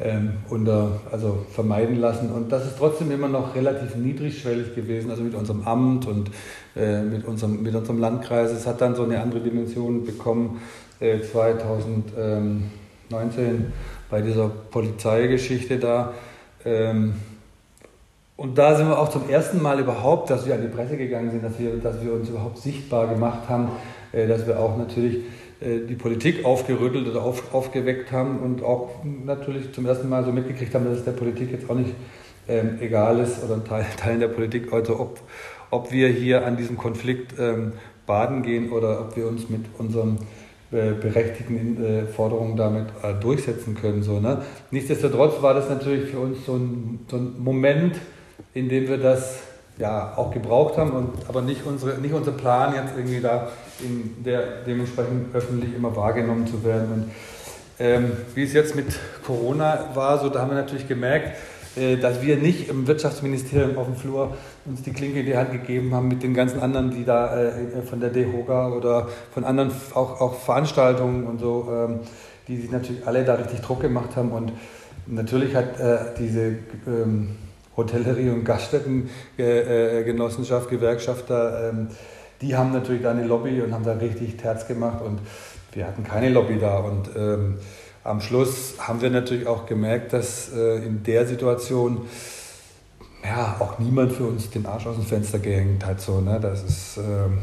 ähm, unter, also vermeiden lassen. Und das ist trotzdem immer noch relativ niedrigschwellig gewesen, also mit unserem Amt und äh, mit, unserem, mit unserem Landkreis. Es hat dann so eine andere Dimension bekommen, 2019 äh, bei dieser Polizeigeschichte da. Ähm, und da sind wir auch zum ersten Mal überhaupt, dass wir an die Presse gegangen sind, dass wir, dass wir uns überhaupt sichtbar gemacht haben, äh, dass wir auch natürlich äh, die Politik aufgerüttelt oder auf, aufgeweckt haben und auch natürlich zum ersten Mal so mitgekriegt haben, dass es der Politik jetzt auch nicht ähm, egal ist oder Teil, Teilen der Politik, also ob, ob wir hier an diesem Konflikt ähm, baden gehen oder ob wir uns mit unseren äh, berechtigten äh, Forderungen damit äh, durchsetzen können. So, ne? Nichtsdestotrotz war das natürlich für uns so ein, so ein Moment, in dem wir das ja, auch gebraucht haben, und, aber nicht, unsere, nicht unser Plan, jetzt irgendwie da in der, dementsprechend öffentlich immer wahrgenommen zu werden. Und ähm, wie es jetzt mit Corona war, so da haben wir natürlich gemerkt, dass wir nicht im Wirtschaftsministerium auf dem Flur uns die Klinke in die Hand gegeben haben mit den ganzen anderen, die da äh, von der DEHOGA oder von anderen auch, auch Veranstaltungen und so, ähm, die sich natürlich alle da richtig Druck gemacht haben. Und natürlich hat äh, diese ähm, Hotellerie- und Gaststättengenossenschaft, Gewerkschaft da, ähm, die haben natürlich da eine Lobby und haben da richtig Terz gemacht und wir hatten keine Lobby da. Und am Schluss haben wir natürlich auch gemerkt, dass äh, in der Situation ja, auch niemand für uns den Arsch aus dem Fenster gehängt hat. So, ne? Das ist, ähm,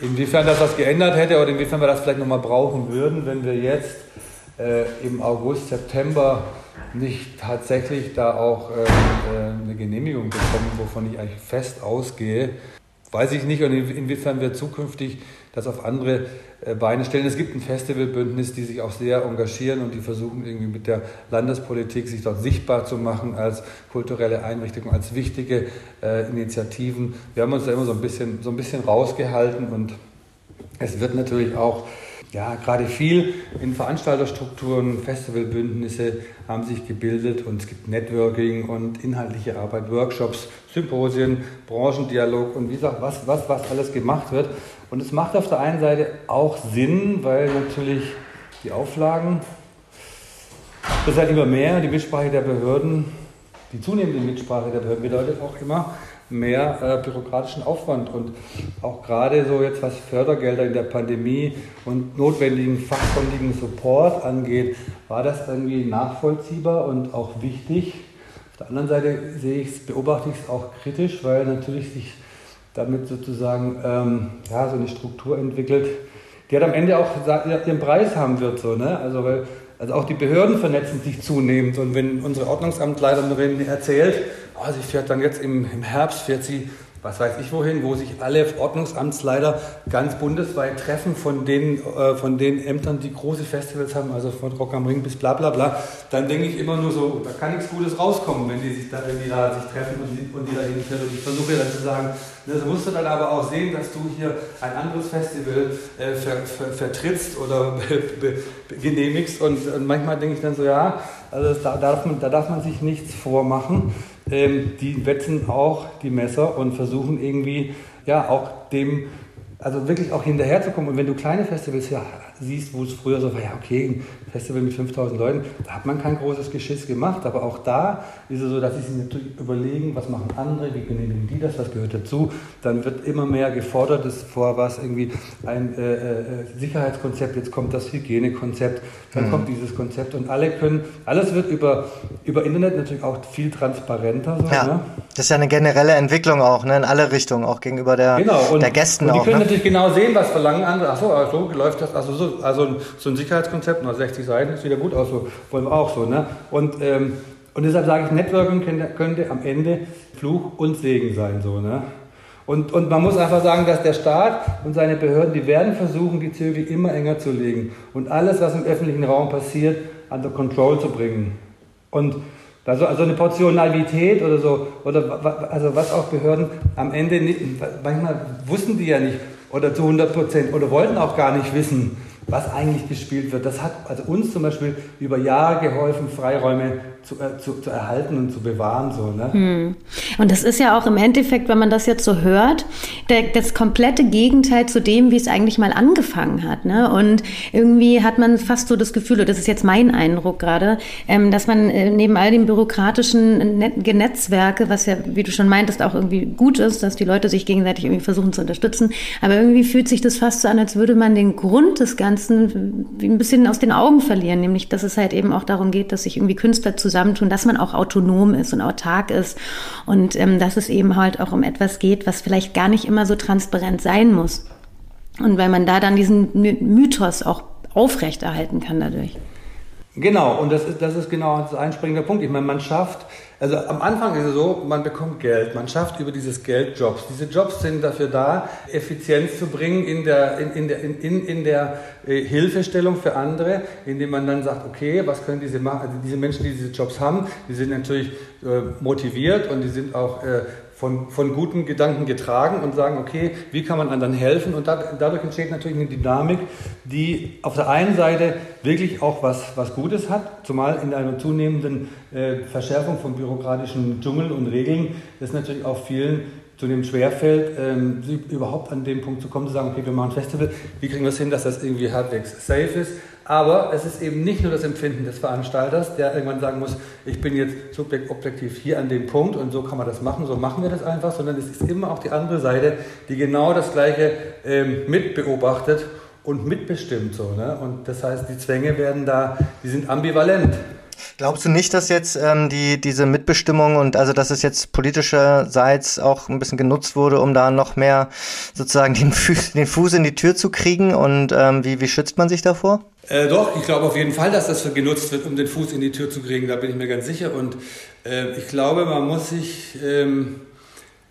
inwiefern das was geändert hätte oder inwiefern wir das vielleicht nochmal brauchen würden, wenn wir jetzt äh, im August, September nicht tatsächlich da auch äh, äh, eine Genehmigung bekommen, wovon ich eigentlich fest ausgehe, weiß ich nicht und inwiefern wir zukünftig das auf andere äh, Beine stellen. Es gibt ein Festivalbündnis, die sich auch sehr engagieren und die versuchen irgendwie mit der Landespolitik sich dort sichtbar zu machen als kulturelle Einrichtung, als wichtige äh, Initiativen. Wir haben uns da immer so ein bisschen, so ein bisschen rausgehalten und es wird natürlich auch ja, gerade viel in Veranstalterstrukturen, Festivalbündnisse haben sich gebildet und es gibt Networking und inhaltliche Arbeit, Workshops, Symposien, Branchendialog und wie gesagt, was, was, was alles gemacht wird. Und es macht auf der einen Seite auch Sinn, weil natürlich die Auflagen, das halt immer mehr, die Mitsprache der Behörden, die zunehmende Mitsprache der Behörden bedeutet auch immer, mehr äh, bürokratischen Aufwand. Und auch gerade so jetzt, was Fördergelder in der Pandemie und notwendigen fachkundigen Support angeht, war das irgendwie nachvollziehbar und auch wichtig. Auf der anderen Seite sehe ich beobachte ich es auch kritisch, weil natürlich sich damit sozusagen ähm, ja, so eine Struktur entwickelt, die halt am Ende auch ihren Preis haben wird. So, ne? Also weil also auch die Behörden vernetzen sich zunehmend. Und wenn unsere Ordnungsamtleiterin erzählt, oh, sie fährt dann jetzt im, im Herbst, fährt sie was weiß ich wohin, wo sich alle Ordnungsamtsleiter ganz bundesweit treffen von den, äh, von den Ämtern, die große Festivals haben, also von Rock am Ring bis bla bla bla, dann denke ich immer nur so, da kann nichts Gutes rauskommen, wenn die sich da, wenn die da sich treffen und die, und die da hinfährt. Und ich versuche dann zu sagen, das musst du dann aber auch sehen, dass du hier ein anderes Festival äh, ver, ver, vertrittst oder genehmigst. Und, und, manchmal denke ich dann so, ja, also da darf man, da darf man sich nichts vormachen ähm, die wetzen auch die Messer und versuchen irgendwie ja auch dem also wirklich auch hinterherzukommen. Und wenn du kleine Festivals ja, siehst, wo es früher so war, ja okay, ein Festival mit 5000 Leuten, da hat man kein großes Geschiss gemacht. Aber auch da ist es so, dass sie sich natürlich überlegen, was machen andere, wie genehmigen die das, was gehört dazu. Dann wird immer mehr gefordert, das vor was irgendwie ein äh, äh, Sicherheitskonzept, jetzt kommt das Hygienekonzept, dann mhm. kommt dieses Konzept und alle können, alles wird über, über Internet natürlich auch viel transparenter. So, ja, ne? das ist ja eine generelle Entwicklung auch, ne, in alle Richtungen, auch gegenüber der, genau. und, der Gästen und die auch. Können ne? natürlich genau sehen, was verlangen andere. Achso, so läuft das. Also so, also so ein Sicherheitskonzept, nur 60 Seiten, ist wieder gut aus, so wollen wir auch so. Ne? Und, ähm, und deshalb sage ich, Networking könnte, könnte am Ende Fluch und Segen sein. So, ne? Und, und man muss einfach sagen, dass der Staat und seine Behörden, die werden versuchen, die Zügel immer enger zu legen und alles, was im öffentlichen Raum passiert, under control zu bringen. Und also, also eine Portion Naivität oder so, oder also was auch Behörden am Ende nicht, manchmal wussten die ja nicht, oder zu 100 Prozent, oder wollten auch gar nicht wissen, was eigentlich gespielt wird. Das hat also uns zum Beispiel über Jahre geholfen, Freiräume zu, äh, zu, zu, erhalten und zu bewahren. So, ne? Hm. Und das ist ja auch im Endeffekt, wenn man das jetzt so hört, der, das komplette Gegenteil zu dem, wie es eigentlich mal angefangen hat. Ne? Und irgendwie hat man fast so das Gefühl, und das ist jetzt mein Eindruck gerade, ähm, dass man äh, neben all den bürokratischen Net Netzwerke, was ja, wie du schon meintest, auch irgendwie gut ist, dass die Leute sich gegenseitig irgendwie versuchen zu unterstützen, aber irgendwie fühlt sich das fast so an, als würde man den Grund des Ganzen ein bisschen aus den Augen verlieren, nämlich dass es halt eben auch darum geht, dass sich irgendwie Künstler zusammen zusammentun, dass man auch autonom ist und autark ist und ähm, dass es eben halt auch um etwas geht, was vielleicht gar nicht immer so transparent sein muss. Und weil man da dann diesen Mythos auch aufrechterhalten kann dadurch. Genau, und das ist, das ist genau das einspringende Punkt. Ich meine, man schafft, also am Anfang ist es so, man bekommt Geld, man schafft über dieses Geld Jobs. Diese Jobs sind dafür da, Effizienz zu bringen in der, in, in der, in, in der äh, Hilfestellung für andere, indem man dann sagt, okay, was können diese, also diese Menschen, die diese Jobs haben, die sind natürlich äh, motiviert und die sind auch äh, von, von guten Gedanken getragen und sagen, okay, wie kann man anderen helfen? Und da, dadurch entsteht natürlich eine Dynamik, die auf der einen Seite wirklich auch was, was Gutes hat, zumal in einer zunehmenden äh, Verschärfung von bürokratischen Dschungeln und Regeln, das natürlich auch vielen zunehmend schwerfällt, ähm, überhaupt an den Punkt zu kommen, zu sagen, okay, wir machen ein Festival, wie kriegen wir es hin, dass das irgendwie halbwegs safe ist? Aber es ist eben nicht nur das Empfinden des Veranstalters, der irgendwann sagen muss, ich bin jetzt subjekt objektiv hier an dem Punkt und so kann man das machen, so machen wir das einfach, sondern es ist immer auch die andere Seite, die genau das Gleiche ähm, mitbeobachtet und mitbestimmt. So, ne? Und das heißt, die Zwänge werden da, die sind ambivalent. Glaubst du nicht, dass jetzt ähm, die, diese Mitbestimmung und also dass es jetzt politischerseits auch ein bisschen genutzt wurde, um da noch mehr sozusagen den, Fuß, den Fuß in die Tür zu kriegen? Und ähm, wie, wie schützt man sich davor? Äh, doch, ich glaube auf jeden Fall, dass das genutzt wird, um den Fuß in die Tür zu kriegen. Da bin ich mir ganz sicher. Und äh, ich glaube, man muss sich, ähm,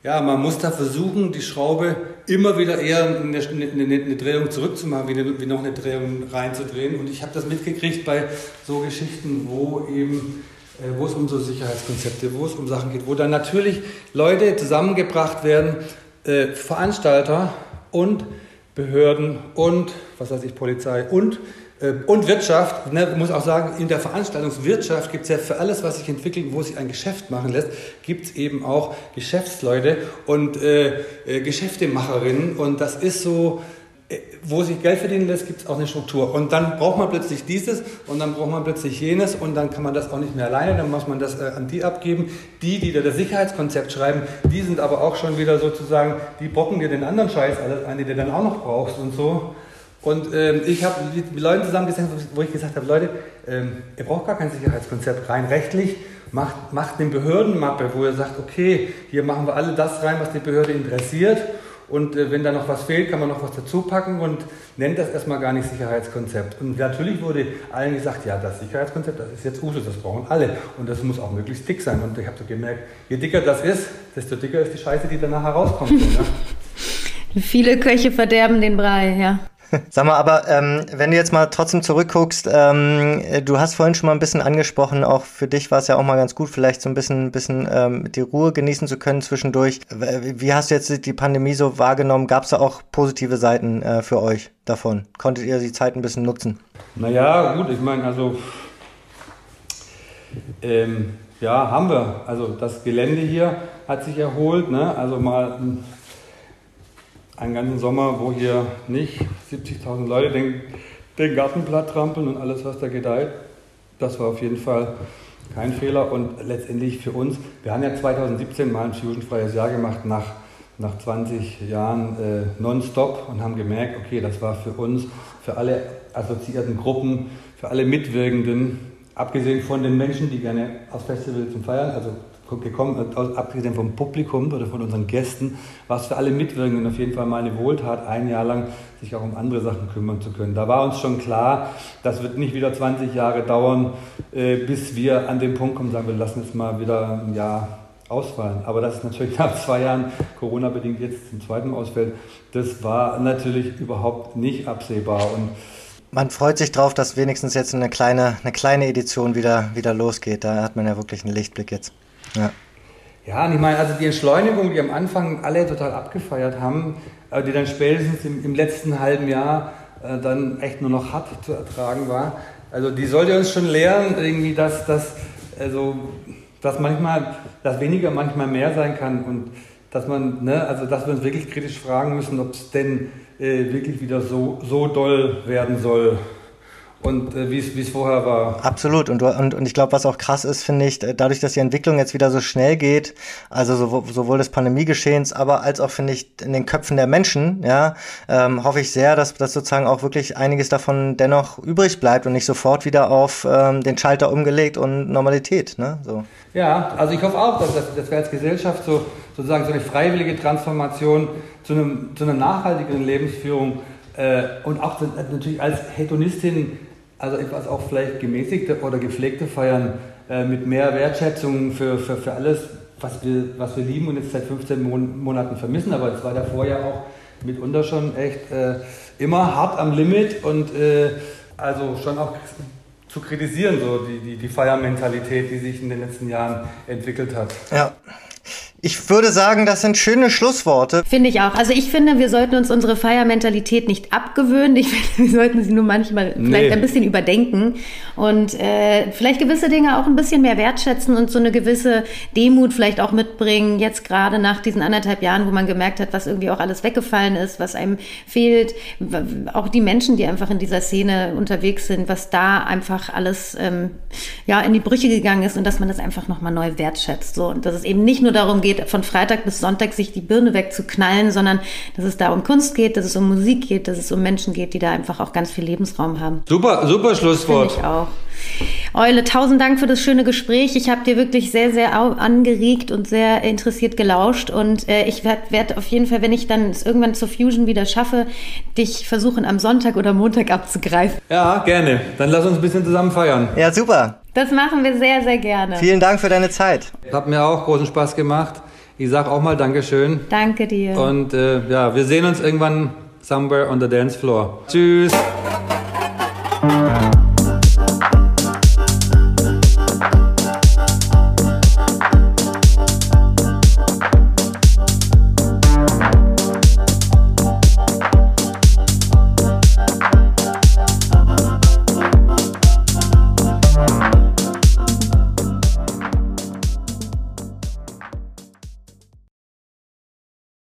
ja, man muss da versuchen, die Schraube immer wieder eher eine, eine, eine Drehung zurückzumachen, wie, eine, wie, noch eine Drehung reinzudrehen. Und ich habe das mitgekriegt bei so Geschichten, wo eben äh, wo es um so Sicherheitskonzepte, wo es um Sachen geht, wo dann natürlich Leute zusammengebracht werden, äh, Veranstalter und Behörden und was weiß ich, Polizei und und Wirtschaft, ne, muss auch sagen, in der Veranstaltungswirtschaft gibt es ja für alles, was sich entwickelt, wo sich ein Geschäft machen lässt, gibt es eben auch Geschäftsleute und äh, äh, Geschäftemacherinnen. Und das ist so, äh, wo sich Geld verdienen lässt, gibt es auch eine Struktur. Und dann braucht man plötzlich dieses und dann braucht man plötzlich jenes und dann kann man das auch nicht mehr alleine, dann muss man das äh, an die abgeben. Die, die da das Sicherheitskonzept schreiben, die sind aber auch schon wieder sozusagen, die bocken dir den anderen Scheiß alles ein, den du dann auch noch brauchst und so. Und ähm, ich habe mit Leuten zusammengesessen, wo ich gesagt habe, Leute, ähm, ihr braucht gar kein Sicherheitskonzept rein rechtlich. Macht, macht eine Behördenmappe, wo ihr sagt, okay, hier machen wir alle das rein, was die Behörde interessiert. Und äh, wenn da noch was fehlt, kann man noch was dazu packen und nennt das erstmal gar nicht Sicherheitskonzept. Und natürlich wurde allen gesagt, ja, das Sicherheitskonzept, das ist jetzt Usus, das brauchen alle. Und das muss auch möglichst dick sein. Und ich habe so gemerkt, je dicker das ist, desto dicker ist die Scheiße, die danach herauskommt. Viele Köche verderben den Brei, ja. Sag mal, aber ähm, wenn du jetzt mal trotzdem zurückguckst, ähm, du hast vorhin schon mal ein bisschen angesprochen, auch für dich war es ja auch mal ganz gut, vielleicht so ein bisschen, bisschen ähm, die Ruhe genießen zu können zwischendurch. Wie hast du jetzt die Pandemie so wahrgenommen? Gab es da auch positive Seiten äh, für euch davon? Konntet ihr die Zeit ein bisschen nutzen? Naja, gut, ich meine, also ähm, ja, haben wir. Also das Gelände hier hat sich erholt, ne? also mal einen ganzen Sommer, wo hier nicht 70.000 Leute den, den Garten platt trampeln und alles, was da gedeiht. Das war auf jeden Fall kein Fehler und letztendlich für uns, wir haben ja 2017 mal ein fusionfreies Jahr gemacht nach, nach 20 Jahren äh, nonstop und haben gemerkt, okay, das war für uns, für alle assoziierten Gruppen, für alle Mitwirkenden, abgesehen von den Menschen, die gerne aufs Festival zum Feiern, also gekommen, abgesehen vom Publikum oder von unseren Gästen, war es für alle Mitwirkenden auf jeden Fall mal eine Wohltat, ein Jahr lang sich auch um andere Sachen kümmern zu können. Da war uns schon klar, das wird nicht wieder 20 Jahre dauern, äh, bis wir an den Punkt kommen, sagen wir lassen jetzt mal wieder ein Jahr ausfallen. Aber das ist natürlich nach zwei Jahren Corona-bedingt jetzt zum zweiten ausfällt, das war natürlich überhaupt nicht absehbar. Und man freut sich drauf, dass wenigstens jetzt eine kleine, eine kleine Edition wieder, wieder losgeht. Da hat man ja wirklich einen Lichtblick jetzt. Ja. Ja, und ich meine, also die Entschleunigung, die am Anfang alle total abgefeiert haben, äh, die dann spätestens im, im letzten halben Jahr äh, dann echt nur noch hart zu ertragen war, also die sollte uns schon lehren, irgendwie, dass, dass, also, dass manchmal, dass weniger manchmal mehr sein kann und dass man, ne, also dass wir uns wirklich kritisch fragen müssen, ob es denn äh, wirklich wieder so, so doll werden soll und äh, wie es vorher war. Absolut. Und, und, und ich glaube, was auch krass ist, finde ich, dadurch, dass die Entwicklung jetzt wieder so schnell geht, also sowohl, sowohl des Pandemiegeschehens, aber als auch, finde ich, in den Köpfen der Menschen, ja, ähm, hoffe ich sehr, dass, dass sozusagen auch wirklich einiges davon dennoch übrig bleibt und nicht sofort wieder auf ähm, den Schalter umgelegt und Normalität. Ne? So. Ja, also ich hoffe auch, dass, dass wir als Gesellschaft so sozusagen so eine freiwillige Transformation zu, einem, zu einer nachhaltigeren Lebensführung Äh, und auch natürlich als Hedonistin, also etwas auch vielleicht gemäßigte oder gepflegte Feiern äh, mit mehr Wertschätzung für, für, für alles, was wir, was wir lieben und jetzt seit 15 Mon Monaten vermissen. Aber es war davor ja auch mitunter schon echt äh, immer hart am Limit und äh, also schon auch zu kritisieren, so die, die, die Feiermentalität, die sich in den letzten Jahren entwickelt hat. Ja. Ich würde sagen, das sind schöne Schlussworte. Finde ich auch. Also ich finde, wir sollten uns unsere Feiermentalität nicht abgewöhnen. Ich finde, wir sollten sie nur manchmal nee. vielleicht ein bisschen überdenken und äh, vielleicht gewisse Dinge auch ein bisschen mehr wertschätzen und so eine gewisse Demut vielleicht auch mitbringen. Jetzt gerade nach diesen anderthalb Jahren, wo man gemerkt hat, was irgendwie auch alles weggefallen ist, was einem fehlt. Auch die Menschen, die einfach in dieser Szene unterwegs sind, was da einfach alles ähm, ja in die Brüche gegangen ist und dass man das einfach nochmal neu wertschätzt. So und dass es eben nicht nur darum geht, geht, von Freitag bis Sonntag sich die Birne wegzuknallen, sondern dass es da um Kunst geht, dass es um Musik geht, dass es um Menschen geht, die da einfach auch ganz viel Lebensraum haben. Super, super Schlusswort. Finde ich auch. Eule, tausend Dank für das schöne Gespräch. Ich habe dir wirklich sehr, sehr angeregt und sehr interessiert gelauscht. Und äh, ich werde werd auf jeden Fall, wenn ich dann es irgendwann zur Fusion wieder schaffe, dich versuchen am Sonntag oder Montag abzugreifen. Ja, gerne. Dann lass uns ein bisschen zusammen feiern. Ja, super. Das machen wir sehr, sehr gerne. Vielen Dank für deine Zeit. Hat mir auch großen Spaß gemacht. Ich sag auch mal Dankeschön. Danke dir. Und äh, ja, wir sehen uns irgendwann somewhere on the dance floor. Tschüss.